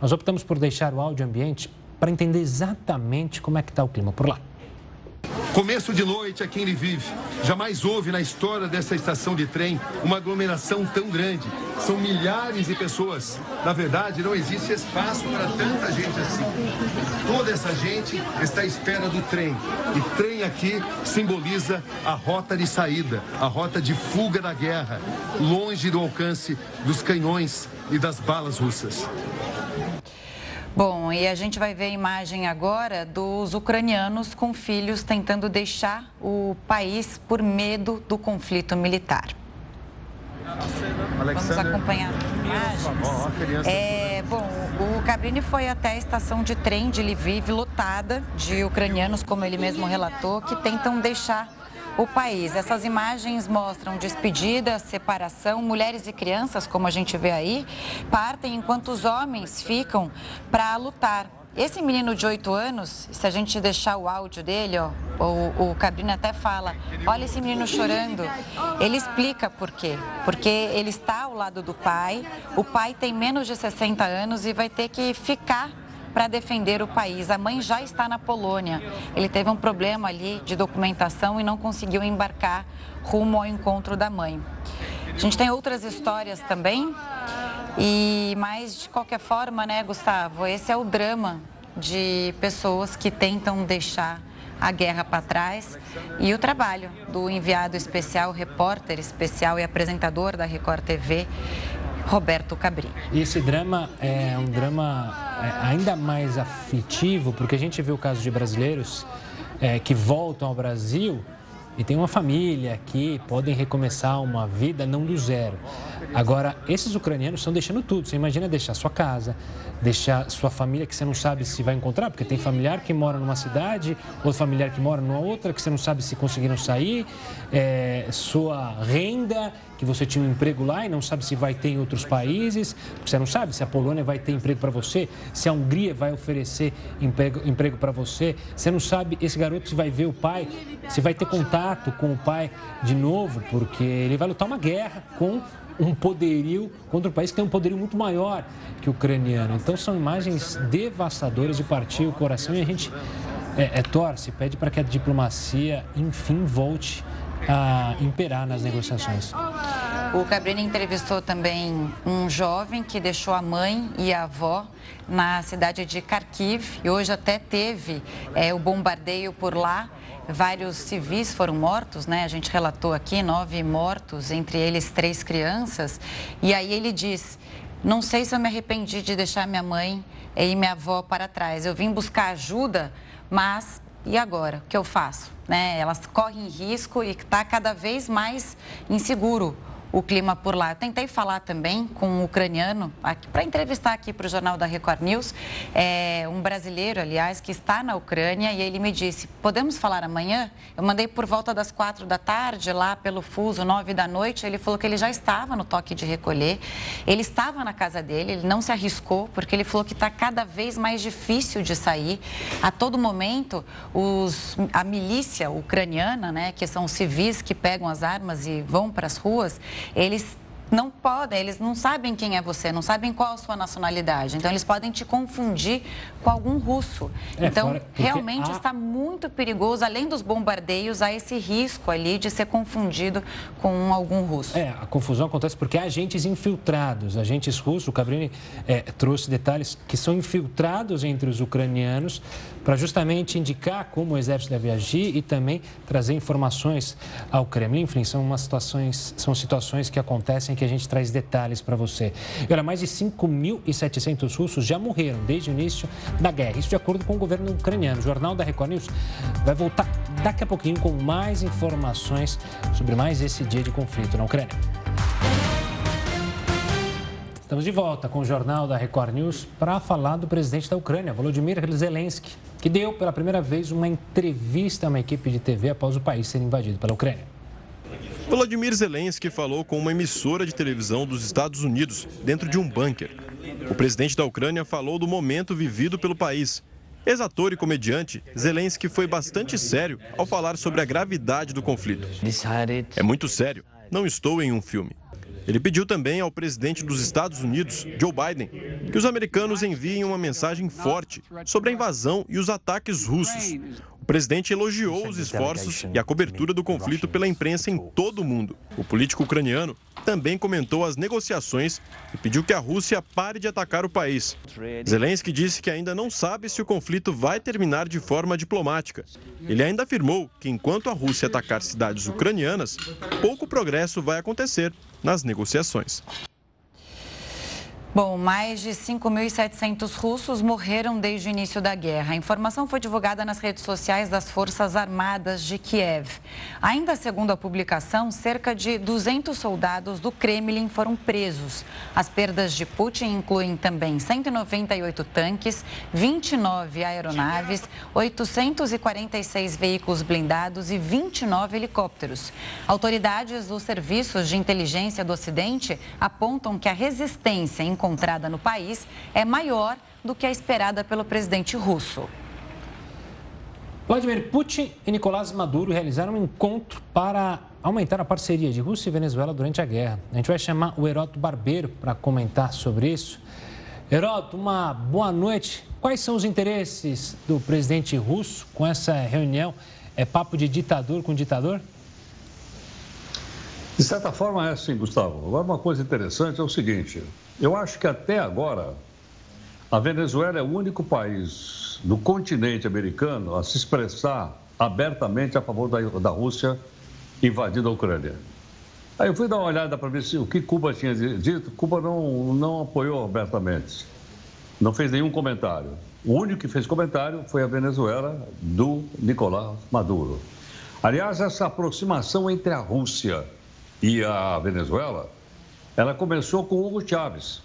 Nós optamos por deixar o áudio ambiente para entender exatamente como é que está o clima por lá. Começo de noite aqui em Lviv. Jamais houve na história dessa estação de trem uma aglomeração tão grande. São milhares de pessoas. Na verdade, não existe espaço para tanta gente assim. Toda essa gente está à espera do trem. E trem aqui simboliza a rota de saída, a rota de fuga da guerra, longe do alcance dos canhões e das balas russas. Bom, e a gente vai ver a imagem agora dos ucranianos com filhos tentando deixar o país por medo do conflito militar. Vamos acompanhar as imagens. É, bom, o Cabrini foi até a estação de trem de Lviv lotada de ucranianos, como ele mesmo relatou, que tentam deixar o país. Essas imagens mostram despedida, separação, mulheres e crianças, como a gente vê aí, partem enquanto os homens ficam para lutar. Esse menino de 8 anos, se a gente deixar o áudio dele, ó, o, o até fala, olha esse menino chorando. Ele explica por quê. Porque ele está ao lado do pai, o pai tem menos de 60 anos e vai ter que ficar para defender o país. A mãe já está na Polônia. Ele teve um problema ali de documentação e não conseguiu embarcar rumo ao encontro da mãe. A gente tem outras histórias também. E mas de qualquer forma, né, Gustavo, esse é o drama de pessoas que tentam deixar a guerra para trás e o trabalho do enviado especial, repórter especial e apresentador da Record TV, Roberto Cabrini. E esse drama é um drama é, ainda mais aflitivo, porque a gente vê o caso de brasileiros é, que voltam ao Brasil e tem uma família aqui, podem recomeçar uma vida não do zero. Agora, esses ucranianos estão deixando tudo. Você imagina deixar sua casa, deixar sua família que você não sabe se vai encontrar, porque tem familiar que mora numa cidade, outro familiar que mora numa outra, que você não sabe se conseguiram sair, é, sua renda, que você tinha um emprego lá e não sabe se vai ter em outros países, você não sabe se a Polônia vai ter emprego para você, se a Hungria vai oferecer emprego, emprego para você, você não sabe esse garoto se vai ver o pai, se vai ter contato com o pai de novo, porque ele vai lutar uma guerra com um poderio contra um país que tem um poderio muito maior que o ucraniano. Então são imagens devastadoras de partir o coração e a gente é, é, torce, pede para que a diplomacia enfim volte a imperar nas negociações. O Cabrini entrevistou também um jovem que deixou a mãe e a avó na cidade de Kharkiv e hoje até teve é, o bombardeio por lá. Vários civis foram mortos, né? A gente relatou aqui nove mortos, entre eles três crianças. E aí ele diz: Não sei se eu me arrependi de deixar minha mãe e minha avó para trás. Eu vim buscar ajuda, mas e agora? O que eu faço? Né? Elas correm risco e está cada vez mais inseguro o clima por lá. Eu tentei falar também com um ucraniano, para entrevistar aqui para o Jornal da Record News, é, um brasileiro, aliás, que está na Ucrânia, e ele me disse: podemos falar amanhã? Eu mandei por volta das quatro da tarde, lá pelo fuso, nove da noite. Ele falou que ele já estava no toque de recolher, ele estava na casa dele, ele não se arriscou, porque ele falou que está cada vez mais difícil de sair. A todo momento, os, a milícia ucraniana, né, que são civis que pegam as armas e vão para as ruas, eles não podem, eles não sabem quem é você, não sabem qual a sua nacionalidade. Então, eles podem te confundir com algum russo. É, então, realmente há... está muito perigoso, além dos bombardeios, há esse risco ali de ser confundido com algum russo. É, a confusão acontece porque há agentes infiltrados, agentes russos. O Cabrini é, trouxe detalhes que são infiltrados entre os ucranianos para justamente indicar como o exército deve agir e também trazer informações ao Kremlin. Enfim, são, umas situações, são situações que acontecem que a gente traz detalhes para você. E olha, mais de 5.700 russos já morreram desde o início da guerra. Isso de acordo com o governo ucraniano. O Jornal da Record News vai voltar daqui a pouquinho com mais informações sobre mais esse dia de conflito na Ucrânia. Estamos de volta com o Jornal da Record News para falar do presidente da Ucrânia, Volodymyr Zelensky, que deu pela primeira vez uma entrevista a uma equipe de TV após o país ser invadido pela Ucrânia. Volodymyr Zelensky falou com uma emissora de televisão dos Estados Unidos dentro de um bunker. O presidente da Ucrânia falou do momento vivido pelo país. Ex-ator e comediante, Zelensky foi bastante sério ao falar sobre a gravidade do conflito. É muito sério. Não estou em um filme. Ele pediu também ao presidente dos Estados Unidos, Joe Biden, que os americanos enviem uma mensagem forte sobre a invasão e os ataques russos. presidente elogiou os esforços e a cobertura do conflito pela imprensa em todo o mundo. O político ucraniano também comentou as negociações e pediu que a Rússia pare de atacar o país. Zelensky disse que ainda não sabe se o conflito vai terminar de forma diplomática. Ele ainda afirmou que enquanto a Rússia atacar cidades ucranianas, pouco progresso vai acontecer nas negociações. Bom, mais de 5.700 russos morreram desde o início da guerra. A informação foi divulgada nas redes sociais das Forças Armadas de Kiev. Ainda segundo a publicação, cerca de 200 soldados do Kremlin foram presos. As perdas de Putin incluem também 198 tanques, 29 aeronaves, 846 veículos blindados e 29 helicópteros. Autoridades dos serviços de inteligência do Ocidente apontam que a resistência em encontrada no país é maior do que a esperada pelo presidente russo. Vladimir Putin e Nicolás Maduro realizaram um encontro para aumentar a parceria de Rússia e Venezuela durante a guerra. A gente vai chamar o Heroto Barbeiro para comentar sobre isso. Heroto, uma boa noite. Quais são os interesses do presidente russo com essa reunião? É papo de ditador com ditador? De certa forma é assim, Gustavo. Agora, uma coisa interessante é o seguinte: eu acho que até agora a Venezuela é o único país do continente americano a se expressar abertamente a favor da, da Rússia invadindo a Ucrânia. Aí eu fui dar uma olhada para ver se o que Cuba tinha dito. Cuba não, não apoiou abertamente, não fez nenhum comentário. O único que fez comentário foi a Venezuela do Nicolás Maduro. Aliás, essa aproximação entre a Rússia e a Venezuela, ela começou com Hugo Chávez.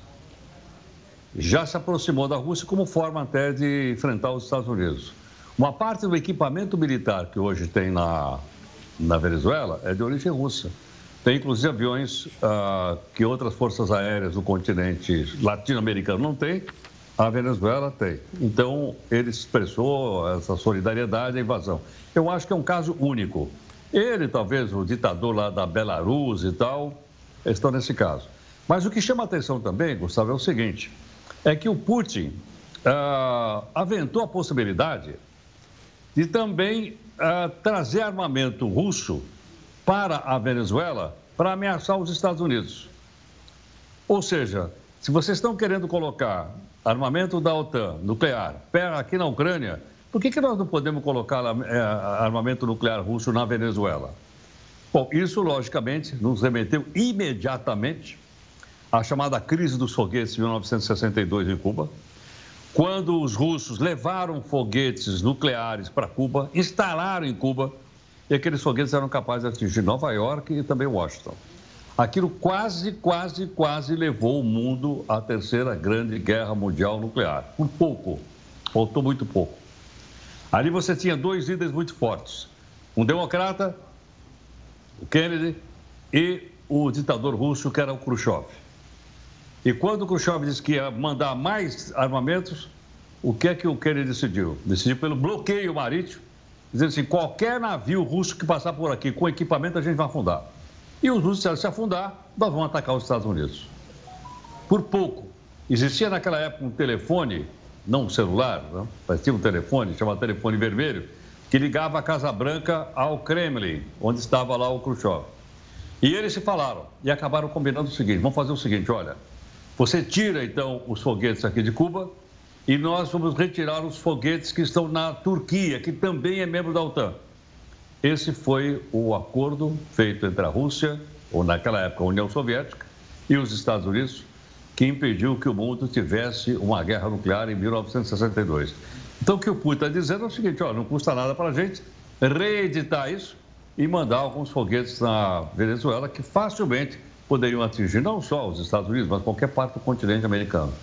Já se aproximou da Rússia como forma até de enfrentar os Estados Unidos. Uma parte do equipamento militar que hoje tem na, na Venezuela é de origem russa. Tem inclusive aviões ah, que outras forças aéreas do continente latino-americano não têm, a Venezuela tem. Então, ele expressou essa solidariedade à invasão. Eu acho que é um caso único. Ele, talvez o ditador lá da Belarus e tal, estão nesse caso. Mas o que chama atenção também, Gustavo, é o seguinte: é que o Putin ah, aventou a possibilidade de também ah, trazer armamento russo para a Venezuela para ameaçar os Estados Unidos. Ou seja, se vocês estão querendo colocar armamento da OTAN nuclear aqui na Ucrânia, por que, que nós não podemos colocar é, armamento nuclear russo na Venezuela? Bom, isso logicamente nos remeteu imediatamente à chamada crise dos foguetes de 1962 em Cuba, quando os russos levaram foguetes nucleares para Cuba, instalaram em Cuba, e aqueles foguetes eram capazes de atingir Nova York e também Washington. Aquilo quase, quase, quase levou o mundo à terceira grande guerra mundial nuclear. Por pouco, faltou muito pouco. Ali você tinha dois líderes muito fortes: um democrata, o Kennedy, e o ditador russo, que era o Khrushchev. E quando o Khrushchev disse que ia mandar mais armamentos, o que é que o Kennedy decidiu? Decidiu pelo bloqueio marítimo, dizendo assim: qualquer navio russo que passar por aqui com equipamento, a gente vai afundar. E os russos disseram: se afundar, nós vamos atacar os Estados Unidos. Por pouco. Existia naquela época um telefone não um celular, não? mas tinha um telefone, chamado telefone vermelho, que ligava a Casa Branca ao Kremlin, onde estava lá o Khrushchev. E eles se falaram e acabaram combinando o seguinte: vamos fazer o seguinte, olha, você tira então os foguetes aqui de Cuba e nós vamos retirar os foguetes que estão na Turquia, que também é membro da OTAN. Esse foi o acordo feito entre a Rússia, ou naquela época a União Soviética, e os Estados Unidos que impediu que o mundo tivesse uma guerra nuclear em 1962. Então, o que o Putin está dizendo é o seguinte: ó, não custa nada para a gente reeditar isso e mandar alguns foguetes na Venezuela que facilmente poderiam atingir não só os Estados Unidos, mas qualquer parte do continente americano.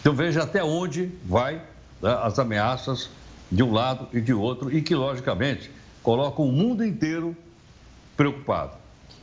Então, veja até onde vai né, as ameaças de um lado e de outro e que, logicamente, colocam o mundo inteiro preocupado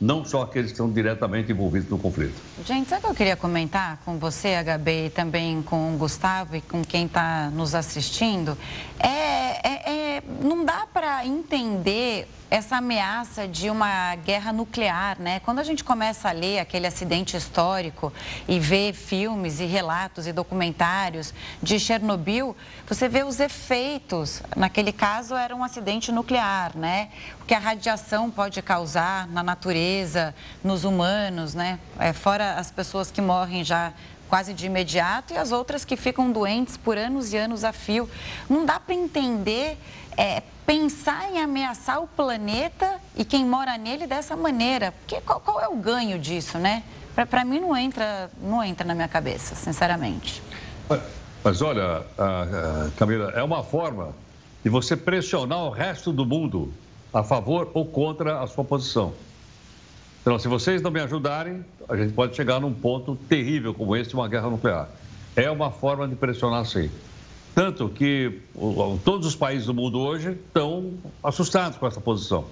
não só aqueles que estão diretamente envolvidos no conflito. Gente, sabe o que eu queria comentar com você, HB, e também com o Gustavo e com quem está nos assistindo? É, é, é, não dá para entender essa ameaça de uma guerra nuclear, né? Quando a gente começa a ler aquele acidente histórico e vê filmes e relatos e documentários de Chernobyl, você vê os efeitos. Naquele caso era um acidente nuclear, né? O que a radiação pode causar na natureza, nos humanos, né? É, fora as pessoas que morrem já quase de imediato e as outras que ficam doentes por anos e anos a fio. Não dá para entender, é, pensar em ameaçar o planeta e quem mora nele dessa maneira. Porque qual, qual é o ganho disso, né? Para mim não entra, não entra na minha cabeça, sinceramente. Mas olha, Camila, é uma forma de você pressionar o resto do mundo a favor ou contra a sua posição. Então, se vocês não me ajudarem, a gente pode chegar num ponto terrível como esse uma guerra nuclear. É uma forma de pressionar, sim. Tanto que todos os países do mundo hoje estão assustados com essa posição.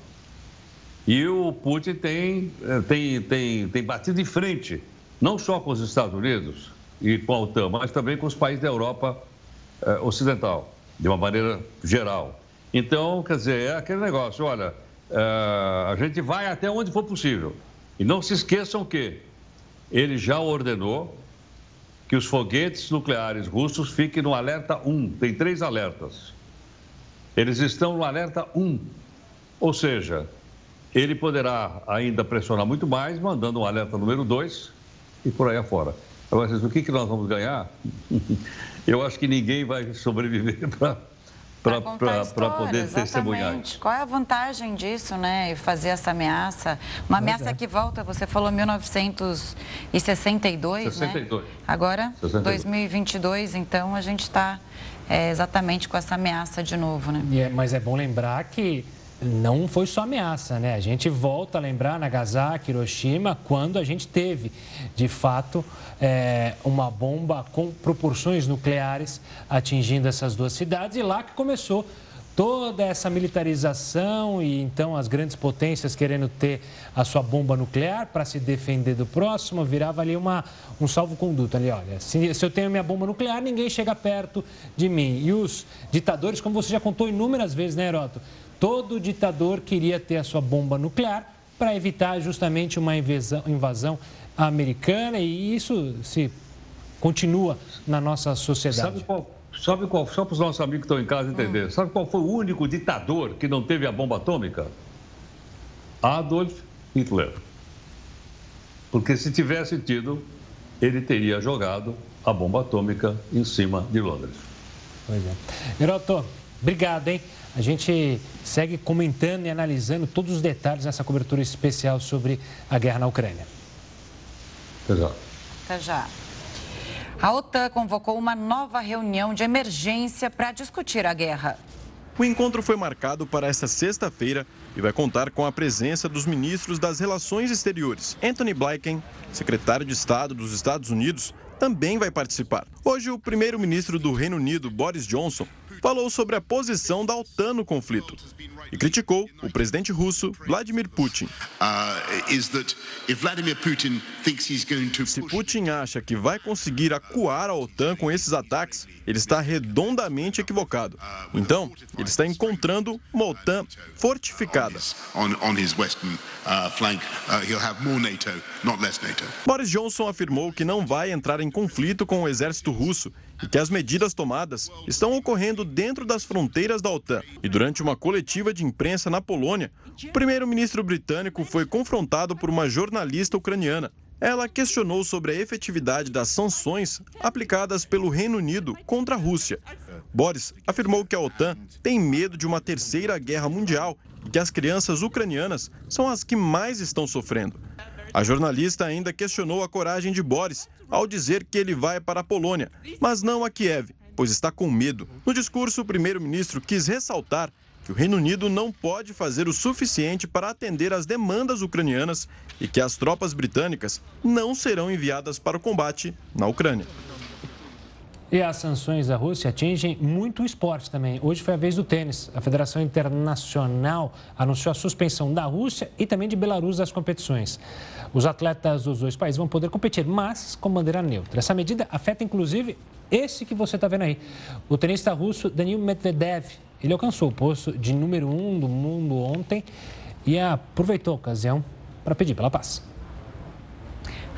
E o Putin tem, eh, tem, tem, tem batido em frente, não só com os Estados Unidos e com a OTAN, mas também com os países da Europa eh, Ocidental, de uma maneira geral. Então, quer dizer, é aquele negócio, olha, uh, a gente vai até onde for possível. E não se esqueçam que ele já ordenou que os foguetes nucleares russos fiquem no alerta 1. Tem três alertas. Eles estão no alerta 1. Ou seja, ele poderá ainda pressionar muito mais, mandando um alerta número 2 e por aí afora. Agora, o que, que nós vamos ganhar? Eu acho que ninguém vai sobreviver para para poder testemunhar. Qual é a vantagem disso, né? E fazer essa ameaça? Uma ameaça é. que volta, você falou 1962, 62. né? Agora, 62. 2022, então a gente está é, exatamente com essa ameaça de novo, né? É, mas é bom lembrar que não foi só ameaça, né? A gente volta a lembrar Nagasaki, Hiroshima, quando a gente teve, de fato, é, uma bomba com proporções nucleares atingindo essas duas cidades e lá que começou toda essa militarização e então as grandes potências querendo ter a sua bomba nuclear para se defender do próximo, virava ali uma, um salvo-conduto ali, olha, se, se, eu tenho minha bomba nuclear, ninguém chega perto de mim. E os ditadores, como você já contou inúmeras vezes, né, Heroto? Todo ditador queria ter a sua bomba nuclear para evitar justamente uma invasão, invasão americana e isso se continua na nossa sociedade. Sabe qual, sabe qual só para os nossos amigos que estão em casa entender, hum. sabe qual foi o único ditador que não teve a bomba atômica? Adolf Hitler. Porque se tivesse tido, ele teria jogado a bomba atômica em cima de Londres. Pois é. Heroto, obrigado, hein? A gente segue comentando e analisando todos os detalhes nessa cobertura especial sobre a guerra na Ucrânia. Até já. Até já. A OTAN convocou uma nova reunião de emergência para discutir a guerra. O encontro foi marcado para esta sexta-feira e vai contar com a presença dos ministros das Relações Exteriores. Anthony Blinken, secretário de Estado dos Estados Unidos, também vai participar. Hoje, o primeiro-ministro do Reino Unido, Boris Johnson, falou sobre a posição da OTAN no conflito e criticou o presidente russo Vladimir Putin. Se Putin acha que vai conseguir acuar a OTAN com esses ataques, ele está redondamente equivocado. Então, ele está encontrando uma OTAN fortificada. Boris Johnson afirmou que não vai entrar em conflito com o exército russo e que as medidas tomadas estão ocorrendo dentro das fronteiras da OTAN. E durante uma coletiva de imprensa na Polônia, o primeiro-ministro britânico foi confrontado por uma jornalista ucraniana. Ela questionou sobre a efetividade das sanções aplicadas pelo Reino Unido contra a Rússia. Boris afirmou que a OTAN tem medo de uma terceira guerra mundial e que as crianças ucranianas são as que mais estão sofrendo. A jornalista ainda questionou a coragem de Boris ao dizer que ele vai para a Polônia, mas não a Kiev, pois está com medo. No discurso, o primeiro-ministro quis ressaltar que o Reino Unido não pode fazer o suficiente para atender às demandas ucranianas e que as tropas britânicas não serão enviadas para o combate na Ucrânia. E as sanções à Rússia atingem muito o esporte também. Hoje foi a vez do tênis. A Federação Internacional anunciou a suspensão da Rússia e também de Belarus das competições. Os atletas dos dois países vão poder competir, mas com bandeira neutra. Essa medida afeta inclusive esse que você está vendo aí. O tenista russo Danil Medvedev Ele alcançou o posto de número um do mundo ontem e aproveitou a ocasião para pedir pela paz.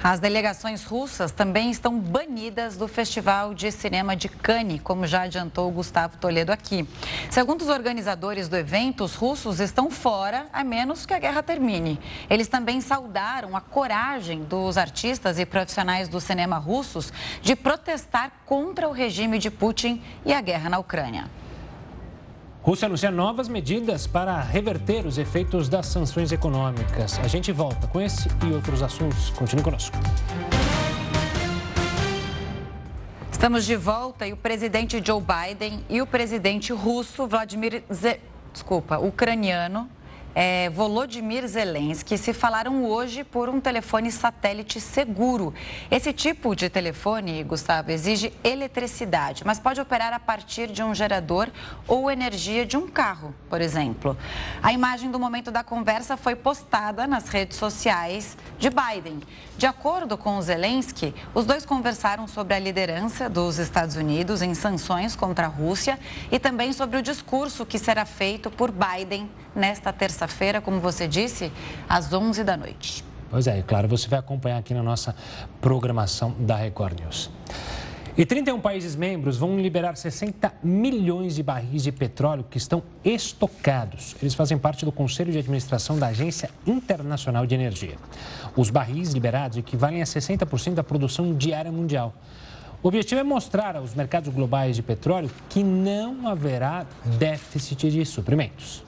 As delegações russas também estão banidas do Festival de Cinema de Cannes, como já adiantou Gustavo Toledo aqui. Segundo os organizadores do evento, os russos estão fora a menos que a guerra termine. Eles também saudaram a coragem dos artistas e profissionais do cinema russos de protestar contra o regime de Putin e a guerra na Ucrânia. Rússia anuncia novas medidas para reverter os efeitos das sanções econômicas. A gente volta com esse e outros assuntos. Continue conosco. Estamos de volta e o presidente Joe Biden e o presidente russo Vladimir Z... desculpa, ucraniano é, Volodymyr Zelensky se falaram hoje por um telefone satélite seguro. Esse tipo de telefone, Gustavo, exige eletricidade, mas pode operar a partir de um gerador ou energia de um carro, por exemplo. A imagem do momento da conversa foi postada nas redes sociais de Biden. De acordo com Zelensky, os dois conversaram sobre a liderança dos Estados Unidos em sanções contra a Rússia e também sobre o discurso que será feito por Biden nesta terça-feira, como você disse, às 11 da noite. Pois é, claro, você vai acompanhar aqui na nossa programação da Record News. E 31 países membros vão liberar 60 milhões de barris de petróleo que estão estocados. Eles fazem parte do Conselho de Administração da Agência Internacional de Energia. Os barris liberados equivalem a 60% da produção diária mundial. O objetivo é mostrar aos mercados globais de petróleo que não haverá déficit de suprimentos.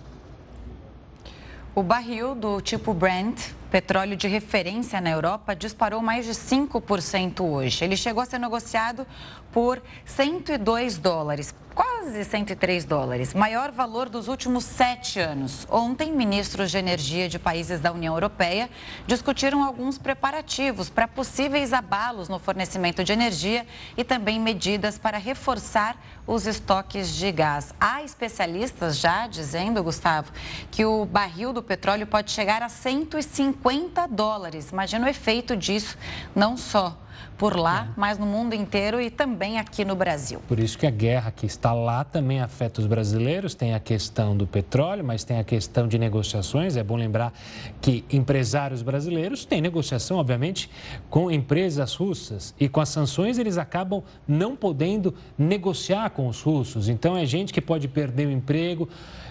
O barril do tipo Brent, petróleo de referência na Europa, disparou mais de 5% hoje. Ele chegou a ser negociado por 102 dólares, quase 103 dólares, maior valor dos últimos sete anos. Ontem, ministros de energia de países da União Europeia discutiram alguns preparativos para possíveis abalos no fornecimento de energia e também medidas para reforçar os estoques de gás. Há especialistas já dizendo, Gustavo, que o barril do petróleo pode chegar a 150 dólares. Imagina o efeito disso, não só por lá, mas no mundo inteiro e também aqui no Brasil. Por isso que a guerra que está lá também afeta os brasileiros. Tem a questão do petróleo, mas tem a questão de negociações. É bom lembrar que empresários brasileiros têm negociação, obviamente, com empresas russas e com as sanções eles acabam não podendo negociar com os russos. Então é gente que pode perder o emprego.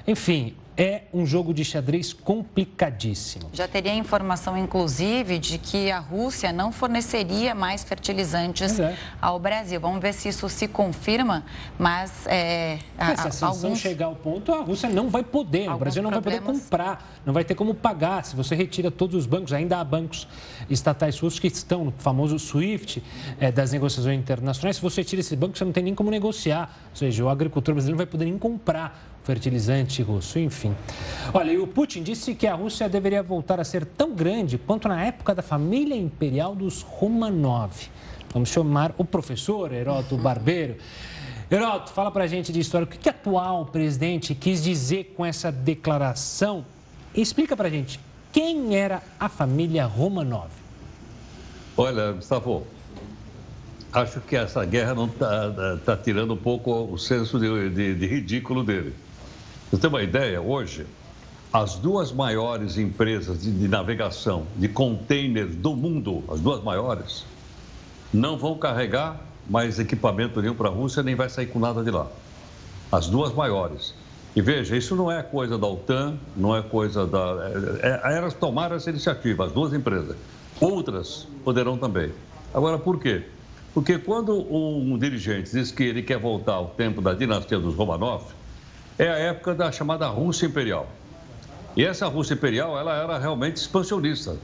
Enfim, é um jogo de xadrez complicadíssimo. Já teria informação, inclusive, de que a Rússia não forneceria mais fertilizantes é. ao Brasil. Vamos ver se isso se confirma, mas... É, a, se a sanção alguns... chegar ao ponto, a Rússia não vai poder, alguns o Brasil não problemas... vai poder comprar, não vai ter como pagar. Se você retira todos os bancos, ainda há bancos estatais russos que estão no famoso SWIFT é, das negociações internacionais. Se você tira esse banco, você não tem nem como negociar. Ou seja, o agricultor brasileiro não vai poder nem comprar fertilizante russo, enfim. Olha, e o Putin disse que a Rússia deveria voltar a ser tão grande quanto na época da família imperial dos Romanov. Vamos chamar o professor Heroto Barbeiro. Heroto, fala pra gente de história. O que, que atual presidente quis dizer com essa declaração? E explica pra gente quem era a família Romanov. Olha, Gustavo, acho que essa guerra não está tá tirando um pouco o senso de, de, de ridículo dele. Você tem uma ideia, hoje, as duas maiores empresas de, de navegação de containers do mundo, as duas maiores, não vão carregar mais equipamento nenhum para a Rússia, nem vai sair com nada de lá. As duas maiores. E veja, isso não é coisa da OTAN, não é coisa da. É, é, elas tomaram essa iniciativa, as duas empresas. Outras poderão também. Agora, por quê? Porque quando um dirigente diz que ele quer voltar ao tempo da dinastia dos Romanov, é a época da chamada Rússia Imperial. E essa Rússia Imperial, ela era realmente expansionista.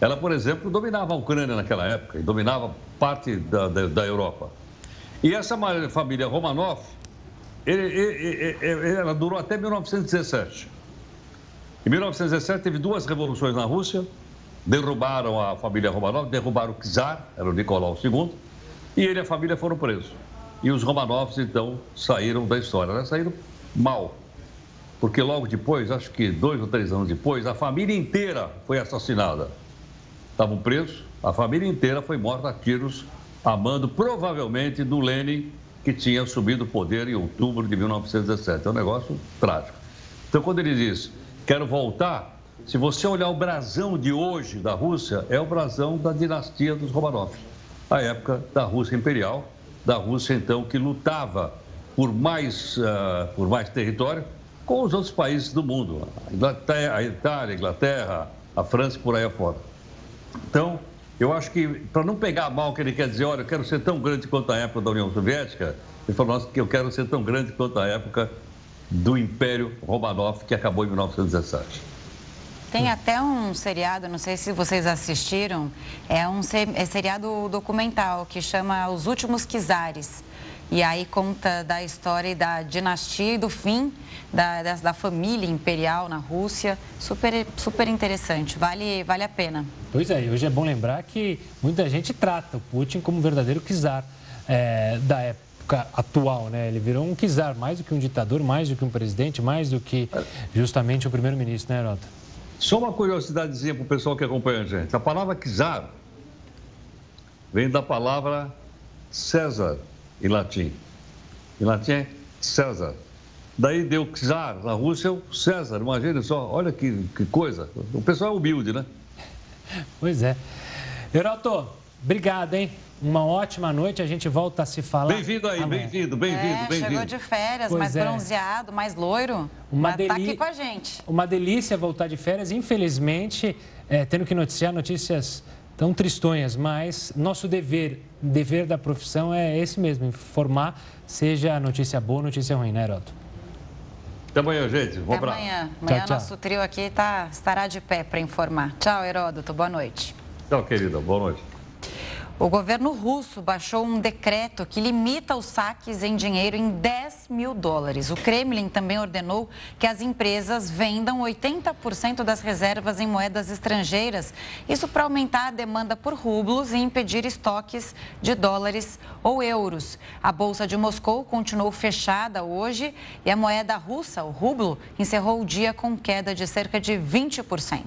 Ela, por exemplo, dominava a Ucrânia naquela época e dominava parte da, da, da Europa. E essa família Romanov, ele, ele, ele, ela durou até 1917. Em 1917 teve duas revoluções na Rússia, derrubaram a família Romanov, derrubaram o czar, era o Nicolau II, e ele e a família foram presos. E os Romanovs, então, saíram da história. Né? Saíram mal. Porque logo depois, acho que dois ou três anos depois, a família inteira foi assassinada. Estavam presos, a família inteira foi morta a tiros, a mando provavelmente do Lenin que tinha assumido o poder em outubro de 1917. É um negócio trágico. Então, quando ele diz, quero voltar, se você olhar o brasão de hoje da Rússia, é o brasão da dinastia dos Romanov, a época da Rússia imperial, da Rússia, então, que lutava por mais, uh, por mais território com os outros países do mundo, a, Inglaterra, a Itália, a Inglaterra, a França por aí afora. Então, eu acho que, para não pegar mal que ele quer dizer, olha, eu quero ser tão grande quanto a época da União Soviética, ele falou que eu quero ser tão grande quanto a época do Império Romanov, que acabou em 1917. Tem até um seriado, não sei se vocês assistiram, é um é seriado documental que chama Os Últimos Kizares. E aí conta da história e da dinastia e do fim da, da, da, família imperial na Rússia. Super, super interessante, vale, vale a pena. Pois é, e hoje é bom lembrar que muita gente trata o Putin como um verdadeiro czar é, da época atual, né? Ele virou um czar, mais do que um ditador, mais do que um presidente, mais do que justamente o primeiro-ministro, né, Rota? Só uma curiosidadezinha para o pessoal que acompanha a gente. A palavra czar vem da palavra César, em latim. Em latim é César. Daí deu czar, na Rússia o César. Imagine só, olha que, que coisa. O pessoal é humilde, né? Pois é. Heraldo, obrigado, hein? Uma ótima noite, a gente volta a se falar. Bem-vindo aí, bem-vindo, bem-vindo, é, bem-vindo. Chegou de férias, pois mais é. bronzeado, mais loiro. Uma deli... tá aqui com a gente. Uma delícia voltar de férias, infelizmente, é, tendo que noticiar notícias tão tristonhas, mas nosso dever, dever da profissão é esse mesmo, informar, seja notícia boa ou notícia ruim, né, Heroto? Até amanhã, gente. Vamos Até amanhã. Amanhã tchau, tchau. nosso trio aqui tá, estará de pé para informar. Tchau, Heródoto. Boa noite. Tchau, querida. Boa noite. O governo russo baixou um decreto que limita os saques em dinheiro em 10 mil dólares. O Kremlin também ordenou que as empresas vendam 80% das reservas em moedas estrangeiras, isso para aumentar a demanda por rublos e impedir estoques de dólares ou euros. A Bolsa de Moscou continuou fechada hoje e a moeda russa, o rublo, encerrou o dia com queda de cerca de 20%.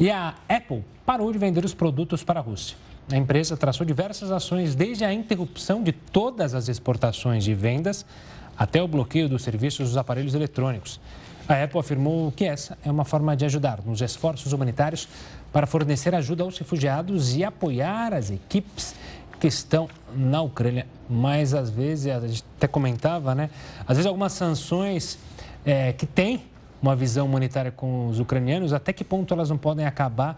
E a Apple parou de vender os produtos para a Rússia. A empresa traçou diversas ações, desde a interrupção de todas as exportações de vendas até o bloqueio dos serviços dos aparelhos eletrônicos. A Apple afirmou que essa é uma forma de ajudar nos esforços humanitários para fornecer ajuda aos refugiados e apoiar as equipes que estão na Ucrânia. Mas às vezes, a gente até comentava, né? Às vezes algumas sanções é, que têm uma visão humanitária com os ucranianos, até que ponto elas não podem acabar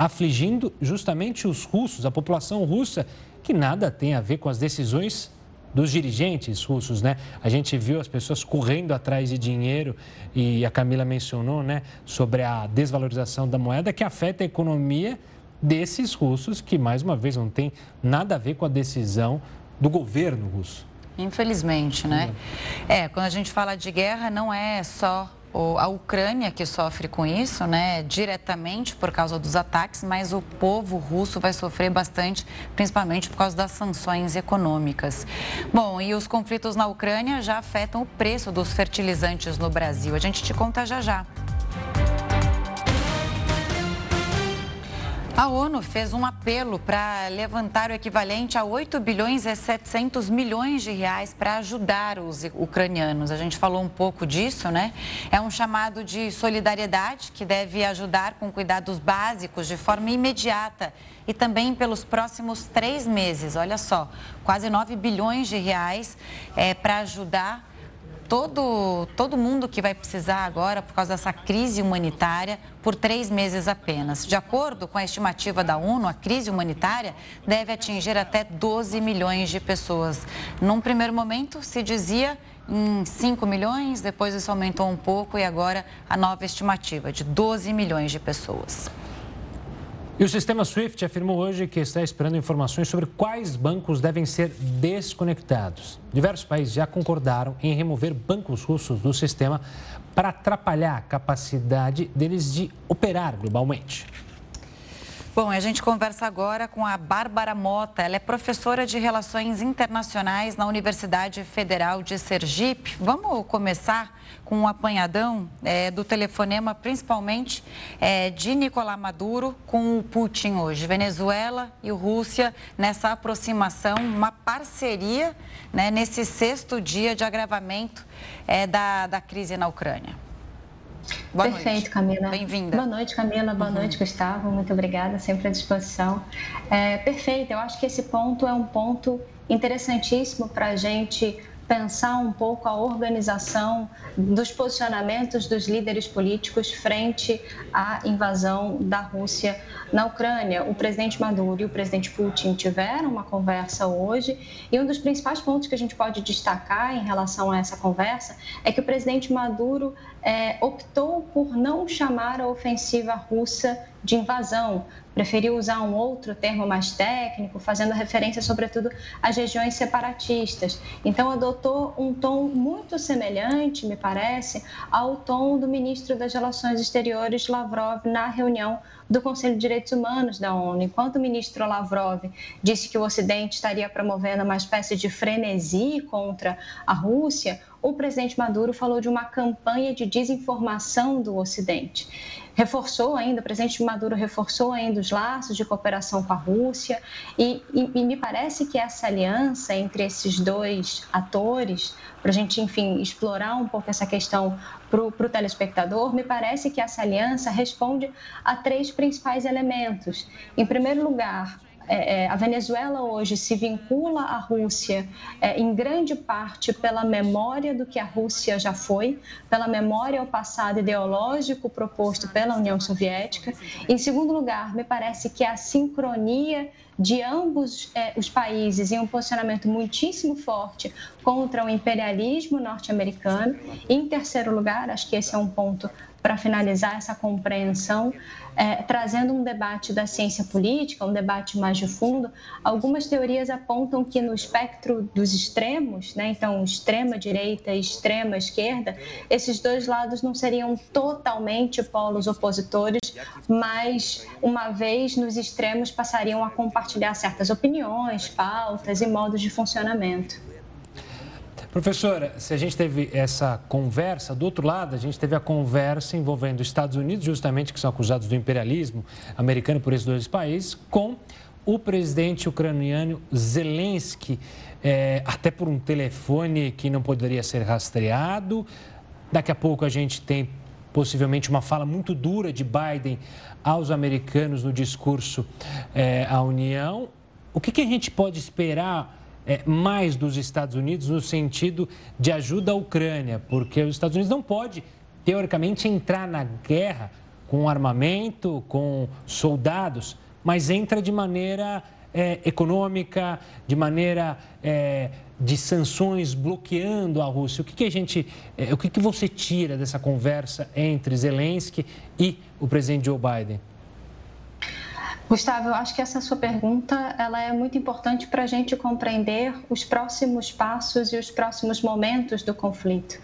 afligindo justamente os russos, a população russa, que nada tem a ver com as decisões dos dirigentes russos, né? A gente viu as pessoas correndo atrás de dinheiro e a Camila mencionou, né, sobre a desvalorização da moeda que afeta a economia desses russos que mais uma vez não tem nada a ver com a decisão do governo russo. Infelizmente, né? É, quando a gente fala de guerra não é só a Ucrânia que sofre com isso, né, diretamente por causa dos ataques, mas o povo russo vai sofrer bastante, principalmente por causa das sanções econômicas. Bom, e os conflitos na Ucrânia já afetam o preço dos fertilizantes no Brasil. A gente te conta já já. A ONU fez um apelo para levantar o equivalente a 8 bilhões e 700 milhões de reais para ajudar os ucranianos. A gente falou um pouco disso, né? É um chamado de solidariedade que deve ajudar com cuidados básicos de forma imediata e também pelos próximos três meses. Olha só, quase 9 bilhões de reais é, para ajudar todo, todo mundo que vai precisar agora, por causa dessa crise humanitária, por três meses apenas. De acordo com a estimativa da ONU, a crise humanitária deve atingir até 12 milhões de pessoas. Num primeiro momento, se dizia em 5 milhões, depois isso aumentou um pouco e agora a nova estimativa de 12 milhões de pessoas. E o sistema SWIFT afirmou hoje que está esperando informações sobre quais bancos devem ser desconectados. Diversos países já concordaram em remover bancos russos do sistema para atrapalhar a capacidade deles de operar globalmente. Bom, a gente conversa agora com a Bárbara Mota. Ela é professora de Relações Internacionais na Universidade Federal de Sergipe. Vamos começar com um apanhadão é, do telefonema, principalmente é, de Nicolás Maduro com o Putin hoje. Venezuela e Rússia nessa aproximação, uma parceria né, nesse sexto dia de agravamento é, da, da crise na Ucrânia. Boa Perfeito, noite. Camila. Bem-vinda. Boa noite, Camila. Boa uhum. noite, Gustavo. Muito obrigada, sempre à disposição. É, perfeito, eu acho que esse ponto é um ponto interessantíssimo para a gente pensar um pouco a organização dos posicionamentos dos líderes políticos frente à invasão da Rússia na Ucrânia. O presidente Maduro e o presidente Putin tiveram uma conversa hoje e um dos principais pontos que a gente pode destacar em relação a essa conversa é que o presidente Maduro é, optou por não chamar a ofensiva russa de invasão, preferiu usar um outro termo mais técnico, fazendo referência, sobretudo, às regiões separatistas. Então, adotou um tom muito semelhante, me parece, ao tom do ministro das Relações Exteriores, Lavrov, na reunião do Conselho de Direitos Humanos da ONU. Enquanto o ministro Lavrov disse que o Ocidente estaria promovendo uma espécie de frenesi contra a Rússia, o presidente Maduro falou de uma campanha de desinformação do Ocidente. Reforçou ainda, o presidente Maduro reforçou ainda os laços de cooperação com a Rússia e, e, e me parece que essa aliança entre esses dois atores, para a gente, enfim, explorar um pouco essa questão para o telespectador, me parece que essa aliança responde a três principais elementos. Em primeiro lugar, é, é, a Venezuela hoje se vincula à Rússia é, em grande parte pela memória do que a Rússia já foi, pela memória ao passado ideológico proposto pela União Soviética. Em segundo lugar, me parece que a sincronia de ambos é, os países em um posicionamento muitíssimo forte contra o imperialismo norte-americano. Em terceiro lugar, acho que esse é um ponto para finalizar essa compreensão, é, trazendo um debate da ciência política, um debate mais de fundo, algumas teorias apontam que no espectro dos extremos, né, então extrema direita e extrema esquerda, esses dois lados não seriam totalmente polos opositores, mas uma vez nos extremos passariam a compartilhar certas opiniões, pautas e modos de funcionamento. Professora, se a gente teve essa conversa, do outro lado, a gente teve a conversa envolvendo os Estados Unidos, justamente que são acusados do imperialismo americano por esses dois países, com o presidente ucraniano Zelensky, é, até por um telefone que não poderia ser rastreado. Daqui a pouco a gente tem possivelmente uma fala muito dura de Biden aos americanos no discurso é, à União. O que, que a gente pode esperar é, mais dos Estados Unidos no sentido de ajuda à Ucrânia, porque os Estados Unidos não pode, teoricamente, entrar na guerra com armamento, com soldados, mas entra de maneira é, econômica, de maneira é, de sanções bloqueando a Rússia. O que, que a gente, é, o que, que você tira dessa conversa entre Zelensky e o presidente Joe Biden? Gustavo, eu acho que essa sua pergunta ela é muito importante para a gente compreender os próximos passos e os próximos momentos do conflito.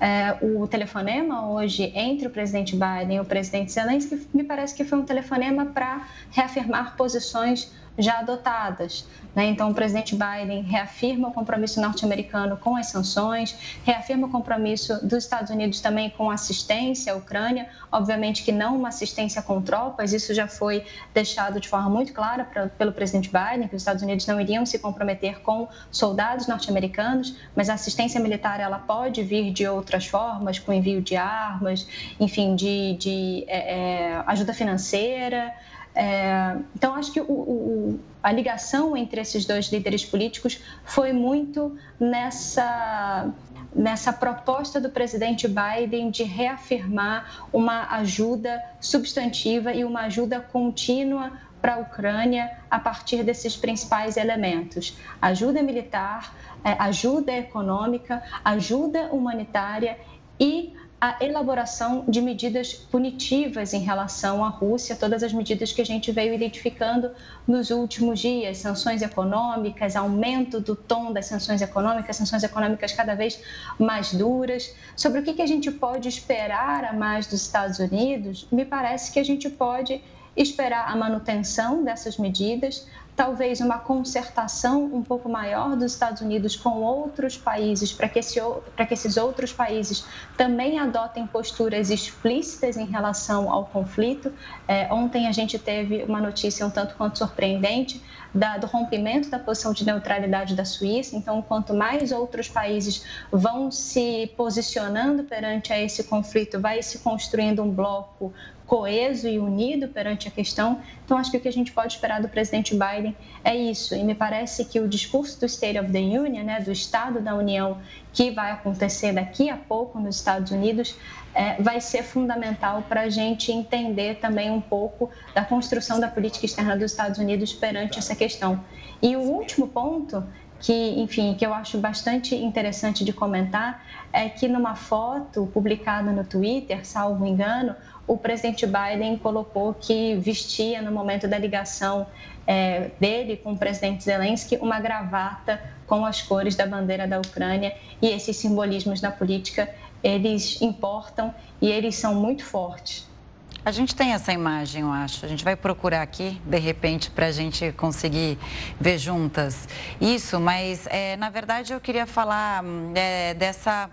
É, o telefonema hoje entre o presidente Biden e o presidente Zelensky me parece que foi um telefonema para reafirmar posições já adotadas. Né? Então, o presidente Biden reafirma o compromisso norte-americano com as sanções, reafirma o compromisso dos Estados Unidos também com assistência à Ucrânia, obviamente que não uma assistência com tropas, isso já foi deixado de forma muito clara pra, pelo presidente Biden, que os Estados Unidos não iriam se comprometer com soldados norte-americanos, mas a assistência militar ela pode vir de outras formas, com envio de armas, enfim, de, de é, é, ajuda financeira. É, então, acho que o, o, a ligação entre esses dois líderes políticos foi muito nessa, nessa proposta do presidente Biden de reafirmar uma ajuda substantiva e uma ajuda contínua para a Ucrânia a partir desses principais elementos: ajuda militar, é, ajuda econômica, ajuda humanitária e a elaboração de medidas punitivas em relação à Rússia, todas as medidas que a gente veio identificando nos últimos dias, sanções econômicas, aumento do tom das sanções econômicas, sanções econômicas cada vez mais duras. Sobre o que a gente pode esperar a mais dos Estados Unidos, me parece que a gente pode esperar a manutenção dessas medidas, talvez uma concertação um pouco maior dos Estados Unidos com outros países, para que, esse, que esses outros países também adotem posturas explícitas em relação ao conflito. É, ontem a gente teve uma notícia um tanto quanto surpreendente da, do rompimento da posição de neutralidade da Suíça. Então, quanto mais outros países vão se posicionando perante a esse conflito, vai se construindo um bloco coeso e unido perante a questão. Então, acho que o que a gente pode esperar do presidente Biden é isso. E me parece que o discurso do State of the Union, né, do Estado da União, que vai acontecer daqui a pouco nos Estados Unidos, é, vai ser fundamental para a gente entender também um pouco da construção da política externa dos Estados Unidos perante essa questão. E o último ponto que, enfim, que eu acho bastante interessante de comentar é que numa foto publicada no Twitter, salvo engano, o presidente Biden colocou que vestia no momento da ligação é, dele com o presidente Zelensky uma gravata com as cores da bandeira da Ucrânia e esses simbolismos na política eles importam e eles são muito fortes. A gente tem essa imagem, eu acho. A gente vai procurar aqui, de repente, para a gente conseguir ver juntas isso, mas é, na verdade eu queria falar é, dessa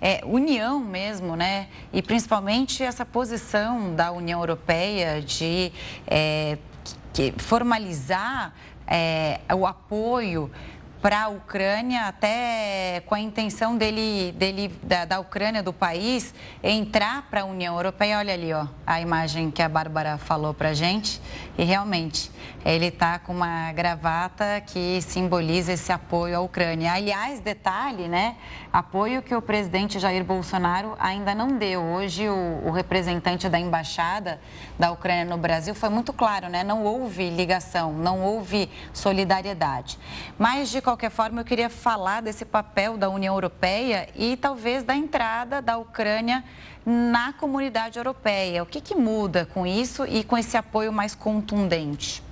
é, união mesmo, né? E principalmente essa posição da União Europeia de é, que, formalizar é, o apoio para a Ucrânia, até com a intenção dele, dele da, da Ucrânia, do país, entrar para a União Europeia. Olha ali, ó, a imagem que a Bárbara falou para gente. E realmente, ele está com uma gravata que simboliza esse apoio à Ucrânia. Aliás, detalhe, né? Apoio que o presidente Jair Bolsonaro ainda não deu. Hoje, o, o representante da embaixada da Ucrânia no Brasil foi muito claro, né? Não houve ligação, não houve solidariedade. Mas, de qualquer forma, eu queria falar desse papel da União Europeia e talvez da entrada da Ucrânia na comunidade europeia. O que, que muda com isso e com esse apoio mais contundente?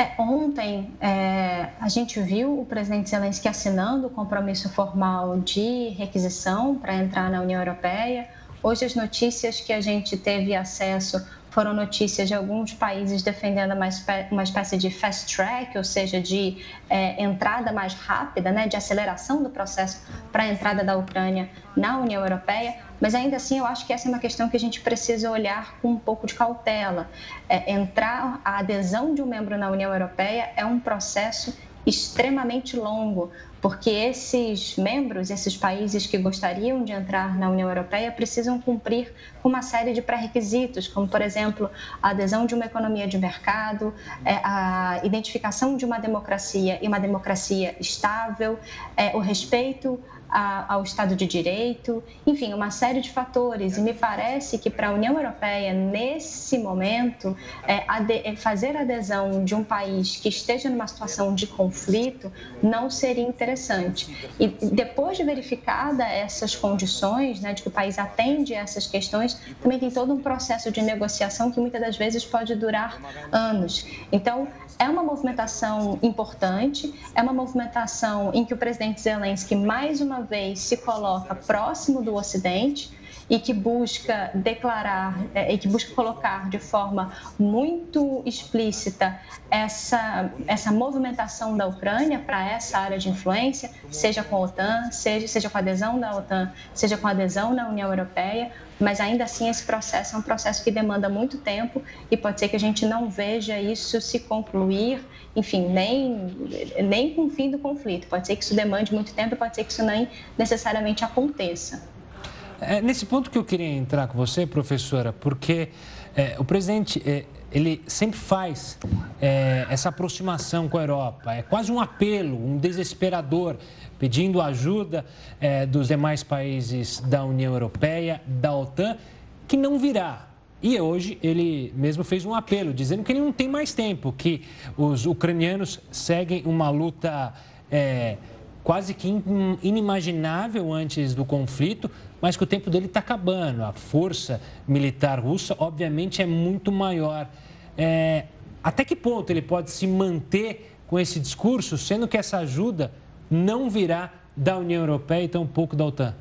É, ontem é, a gente viu o presidente Zelensky assinando o compromisso formal de requisição para entrar na União Europeia. Hoje as notícias que a gente teve acesso foram notícias de alguns países defendendo uma, espécie, uma espécie de fast track, ou seja, de é, entrada mais rápida, né, de aceleração do processo para a entrada da Ucrânia na União Europeia. Mas ainda assim, eu acho que essa é uma questão que a gente precisa olhar com um pouco de cautela. É, entrar, a adesão de um membro na União Europeia é um processo extremamente longo, porque esses membros, esses países que gostariam de entrar na União Europeia, precisam cumprir uma série de pré-requisitos, como, por exemplo, a adesão de uma economia de mercado, é, a identificação de uma democracia e uma democracia estável, é, o respeito a, ao Estado de Direito, enfim, uma série de fatores. E me parece que para a União Europeia, nesse momento, é, ade, é, fazer adesão de um país que esteja numa situação de conflito não seria interessante. E depois de verificada essas condições, né, de que o país atende essas questões, também tem todo um processo de negociação que muitas das vezes pode durar anos. Então, é uma movimentação importante, é uma movimentação em que o presidente Zelensky, mais uma vez, se coloca próximo do Ocidente e que busca declarar é, e que busca colocar de forma muito explícita essa, essa movimentação da Ucrânia para essa área de influência, seja com a OTAN, seja, seja com a adesão da OTAN, seja com a adesão na União Europeia, mas ainda assim esse processo é um processo que demanda muito tempo e pode ser que a gente não veja isso se concluir, enfim, nem, nem com o fim do conflito. Pode ser que isso demande muito tempo, pode ser que isso nem necessariamente aconteça. É nesse ponto que eu queria entrar com você, professora, porque é, o presidente é, ele sempre faz é, essa aproximação com a Europa. É quase um apelo, um desesperador, pedindo ajuda é, dos demais países da União Europeia, da OTAN, que não virá. E hoje ele mesmo fez um apelo, dizendo que ele não tem mais tempo, que os ucranianos seguem uma luta é, quase que inimaginável antes do conflito, mas que o tempo dele está acabando. A força militar russa, obviamente, é muito maior. É, até que ponto ele pode se manter com esse discurso, sendo que essa ajuda não virá da União Europeia e tampouco da OTAN?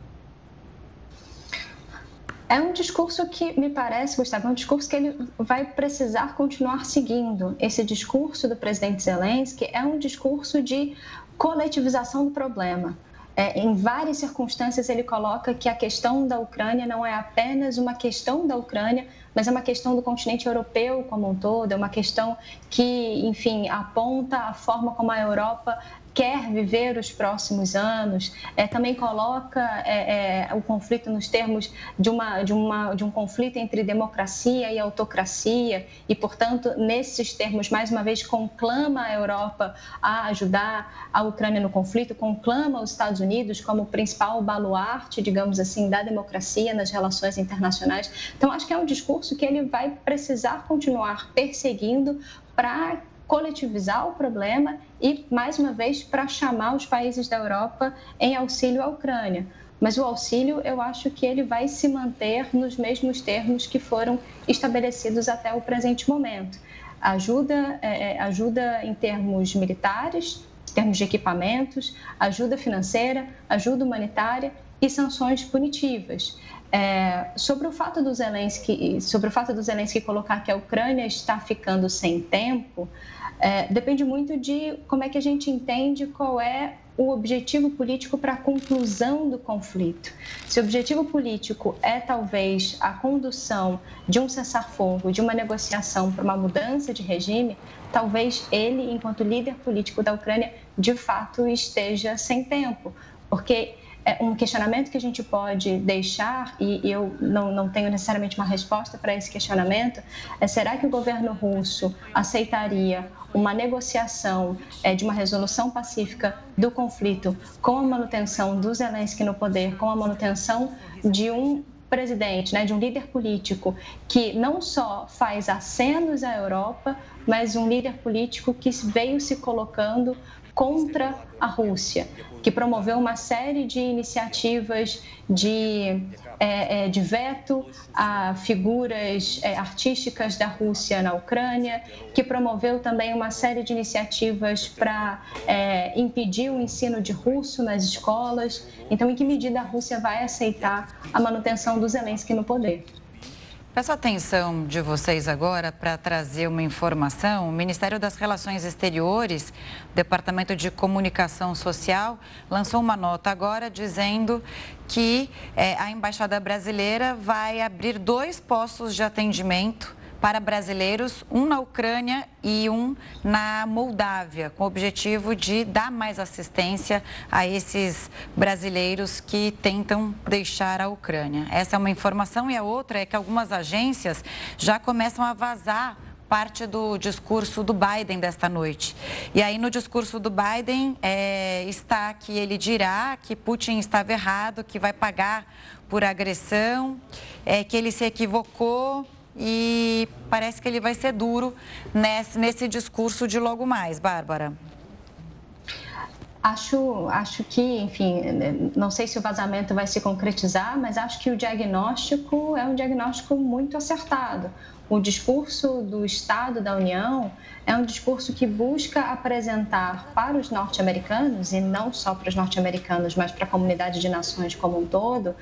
É um discurso que me parece, Gustavo, é um discurso que ele vai precisar continuar seguindo. Esse discurso do presidente Zelensky é um discurso de coletivização do problema. É, em várias circunstâncias, ele coloca que a questão da Ucrânia não é apenas uma questão da Ucrânia, mas é uma questão do continente europeu como um todo, é uma questão que, enfim, aponta a forma como a Europa quer viver os próximos anos, é, também coloca é, é, o conflito nos termos de, uma, de, uma, de um conflito entre democracia e autocracia, e, portanto, nesses termos, mais uma vez, conclama a Europa a ajudar a Ucrânia no conflito, conclama os Estados Unidos como principal baluarte, digamos assim, da democracia nas relações internacionais. Então, acho que é um discurso que ele vai precisar continuar perseguindo para coletivizar o problema e, mais uma vez, para chamar os países da Europa em auxílio à Ucrânia. Mas o auxílio, eu acho que ele vai se manter nos mesmos termos que foram estabelecidos até o presente momento. Ajuda, é, é ajuda em termos militares, em termos de equipamentos, ajuda financeira, ajuda humanitária e sanções punitivas. É, sobre o fato do Zelensky, sobre o fato do Zelensky colocar que a Ucrânia está ficando sem tempo, é, depende muito de como é que a gente entende qual é o objetivo político para a conclusão do conflito. Se o objetivo político é talvez a condução de um cessar-fogo, de uma negociação para uma mudança de regime, talvez ele, enquanto líder político da Ucrânia, de fato esteja sem tempo, porque um questionamento que a gente pode deixar, e eu não, não tenho necessariamente uma resposta para esse questionamento, é será que o governo russo aceitaria uma negociação é, de uma resolução pacífica do conflito com a manutenção do Zelensky no poder, com a manutenção de um presidente, né, de um líder político que não só faz acenos à Europa, mas um líder político que veio se colocando contra a Rússia, que promoveu uma série de iniciativas de, é, é, de veto a figuras é, artísticas da Rússia na Ucrânia, que promoveu também uma série de iniciativas para é, impedir o ensino de russo nas escolas. Então, em que medida a Rússia vai aceitar a manutenção do Zelensky no poder? Peço atenção de vocês agora para trazer uma informação. O Ministério das Relações Exteriores, Departamento de Comunicação Social, lançou uma nota agora dizendo que é, a Embaixada Brasileira vai abrir dois postos de atendimento para brasileiros, um na Ucrânia e um na Moldávia, com o objetivo de dar mais assistência a esses brasileiros que tentam deixar a Ucrânia. Essa é uma informação e a outra é que algumas agências já começam a vazar parte do discurso do Biden desta noite. E aí, no discurso do Biden, é, está que ele dirá que Putin estava errado, que vai pagar por agressão, é, que ele se equivocou e parece que ele vai ser duro nesse, nesse discurso de logo mais. Bárbara. Acho, acho que, enfim, não sei se o vazamento vai se concretizar, mas acho que o diagnóstico é um diagnóstico muito acertado. O discurso do Estado da União é um discurso que busca apresentar para os norte-americanos, e não só para os norte-americanos, mas para a comunidade de nações como um todo,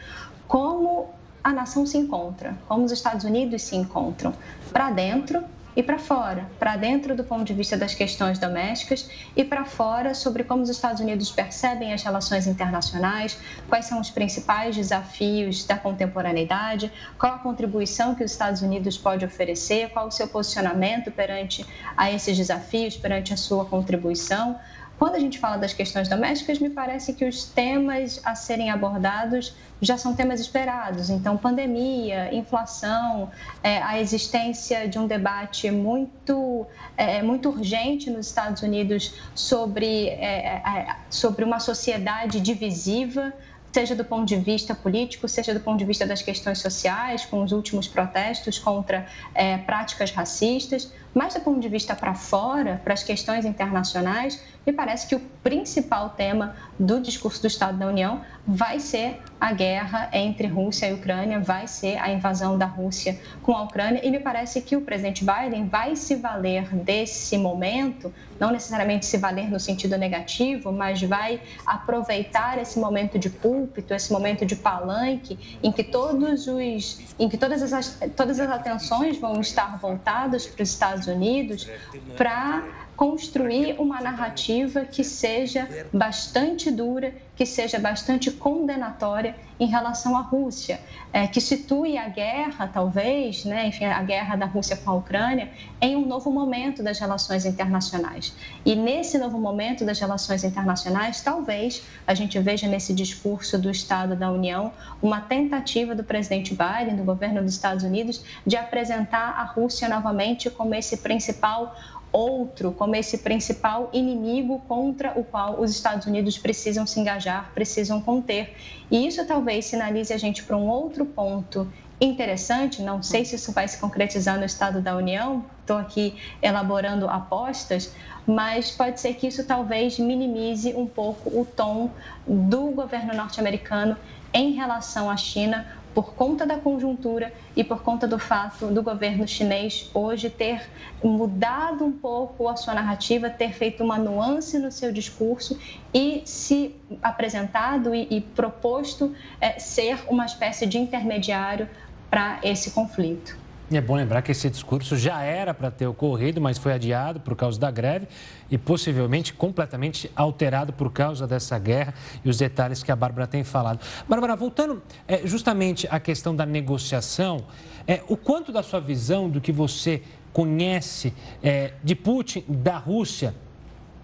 como a nação se encontra, como os Estados Unidos se encontram, para dentro e para fora, para dentro do ponto de vista das questões domésticas e para fora sobre como os Estados Unidos percebem as relações internacionais, quais são os principais desafios da contemporaneidade, qual a contribuição que os Estados Unidos pode oferecer, qual o seu posicionamento perante a esses desafios, perante a sua contribuição. Quando a gente fala das questões domésticas, me parece que os temas a serem abordados já são temas esperados. Então, pandemia, inflação, é, a existência de um debate muito, é, muito urgente nos Estados Unidos sobre, é, é sobre uma sociedade divisiva seja do ponto de vista político, seja do ponto de vista das questões sociais, com os últimos protestos contra é, práticas racistas, Mas do ponto de vista para fora, para as questões internacionais, me parece que o principal tema do discurso do Estado da União vai ser a guerra entre Rússia e Ucrânia, vai ser a invasão da Rússia com a Ucrânia, e me parece que o presidente Biden vai se valer desse momento, não necessariamente se valer no sentido negativo, mas vai aproveitar esse momento de púlpito, esse momento de palanque, em que todos os, em que todas as, todas as atenções vão estar voltadas para os Estados Unidos para construir uma narrativa que seja bastante dura, que seja bastante condenatória em relação à Rússia, é, que situe a guerra, talvez, né, enfim, a guerra da Rússia com a Ucrânia, em um novo momento das relações internacionais. E nesse novo momento das relações internacionais, talvez a gente veja nesse discurso do Estado da União uma tentativa do presidente Biden, do governo dos Estados Unidos, de apresentar a Rússia novamente como esse principal outro como esse principal inimigo contra o qual os Estados Unidos precisam se engajar, precisam conter. E isso talvez sinalize a gente para um outro ponto interessante, não sei se isso vai se concretizar no Estado da União, estou aqui elaborando apostas, mas pode ser que isso talvez minimize um pouco o tom do governo norte-americano em relação à China, por conta da conjuntura e por conta do fato do governo chinês hoje ter mudado um pouco a sua narrativa, ter feito uma nuance no seu discurso e se apresentado e, e proposto é, ser uma espécie de intermediário para esse conflito. É bom lembrar que esse discurso já era para ter ocorrido, mas foi adiado por causa da greve e possivelmente completamente alterado por causa dessa guerra e os detalhes que a Bárbara tem falado. Bárbara, voltando é, justamente à questão da negociação, é, o quanto da sua visão, do que você conhece é, de Putin, da Rússia,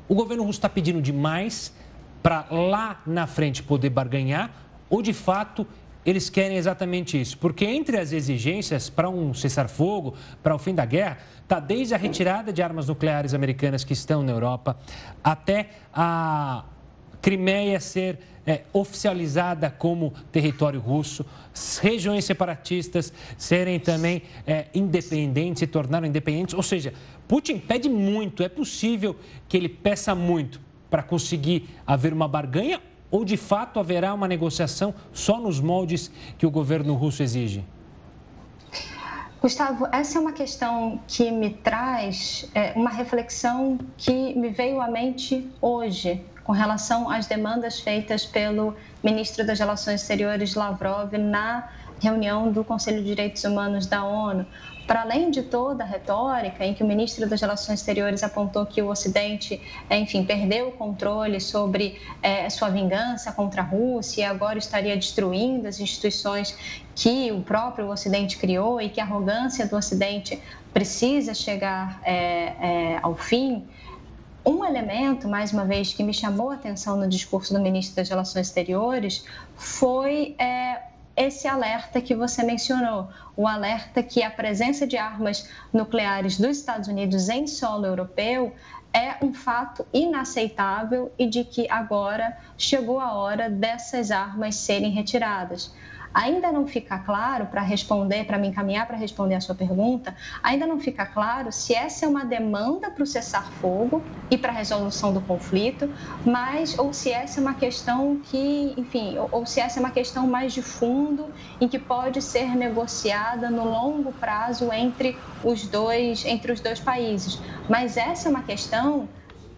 o governo russo está pedindo demais para lá na frente poder barganhar ou de fato eles querem exatamente isso. Porque entre as exigências para um cessar-fogo, para o fim da guerra, está desde a retirada de armas nucleares americanas que estão na Europa, até a Crimeia ser é, oficializada como território russo, regiões separatistas serem também é, independentes, se tornaram independentes. Ou seja, Putin pede muito, é possível que ele peça muito para conseguir haver uma barganha ou de fato haverá uma negociação só nos moldes que o governo russo exige? Gustavo, essa é uma questão que me traz é, uma reflexão que me veio à mente hoje, com relação às demandas feitas pelo ministro das Relações Exteriores Lavrov na reunião do Conselho de Direitos Humanos da ONU, para além de toda a retórica em que o ministro das Relações Exteriores apontou que o Ocidente, é, enfim, perdeu o controle sobre é, sua vingança contra a Rússia e agora estaria destruindo as instituições que o próprio Ocidente criou e que a arrogância do Ocidente precisa chegar é, é ao fim. Um elemento, mais uma vez, que me chamou a atenção no discurso do ministro das Relações Exteriores foi é, esse alerta que você mencionou, o alerta que a presença de armas nucleares dos Estados Unidos em solo europeu é um fato inaceitável e de que agora chegou a hora dessas armas serem retiradas ainda não fica claro, para responder, para me encaminhar para responder a sua pergunta, ainda não fica claro se essa é uma demanda para o cessar-fogo e para a resolução do conflito, mas ou se essa é uma questão que, enfim, ou, ou se essa é uma questão mais de fundo em que pode ser negociada no longo prazo entre os dois, entre os dois países. Mas essa é uma questão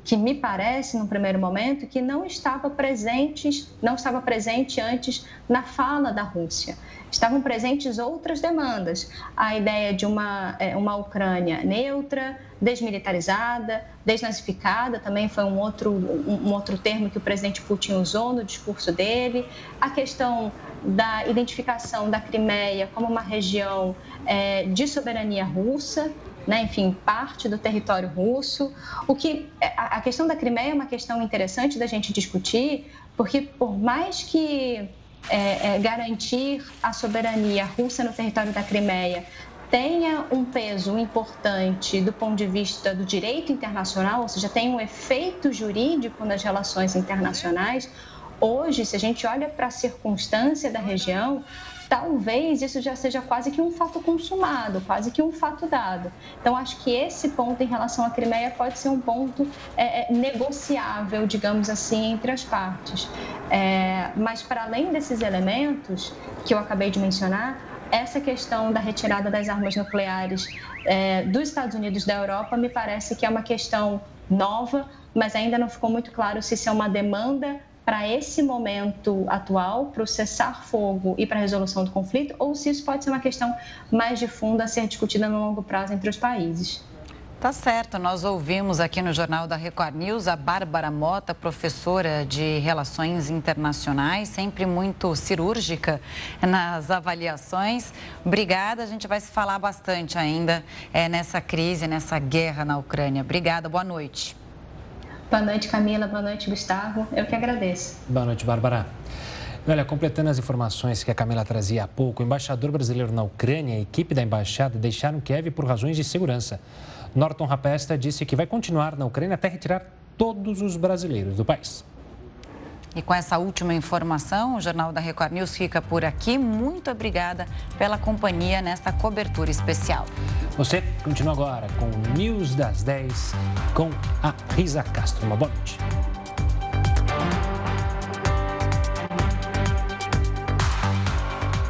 que me parece, no primeiro momento, que não estava presente, não estava presente antes na fala da Rússia. Estavam presentes outras demandas. A ideia de uma, é, uma Ucrânia neutra, desmilitarizada, desnazificada, também foi um outro, um, outro termo que o presidente Putin usou no discurso dele. A questão da identificação da Crimeia como uma região é, de soberania russa, né, enfim, parte do território russo. O que é, a questão da Crimeia é uma questão interessante da gente discutir, porque por mais que é, é, garantir a soberania russa no território da Crimeia tenha um peso importante do ponto de vista do direito internacional, ou seja, tem um efeito jurídico nas relações internacionais, hoje, se a gente olha para a circunstância da região, talvez isso já seja quase que um fato consumado, quase que um fato dado. Então, acho que esse ponto em relação à Crimeia pode ser um ponto é, é negociável, digamos assim, entre as partes. É, mas, para além desses elementos que eu acabei de mencionar, essa questão da retirada das armas nucleares é, dos Estados Unidos da Europa me parece que é uma questão nova, mas ainda não ficou muito claro se isso é uma demanda para esse momento atual, para o cessar-fogo e para a resolução do conflito, ou se isso pode ser uma questão mais de fundo a ser discutida no longo prazo entre os países. Tá certo, nós ouvimos aqui no Jornal da Record News a Bárbara Mota, professora de Relações Internacionais, sempre muito cirúrgica nas avaliações. Obrigada, a gente vai se falar bastante ainda é, nessa crise, nessa guerra na Ucrânia. Obrigada, boa noite. Boa noite, Camila. Boa noite, Gustavo. Eu que agradeço. Boa noite, Bárbara. Olha, completando as informações que a Camila trazia há pouco, o embaixador brasileiro na Ucrânia e a equipe da embaixada deixaram Kiev por razões de segurança. Norton Rapesta disse que vai continuar na Ucrânia até retirar todos os brasileiros do país. E com essa última informação, o Jornal da Record News fica por aqui. Muito obrigada pela companhia nesta cobertura especial. Você continua agora com o News das 10 com a Risa Castro. Uma boa noite.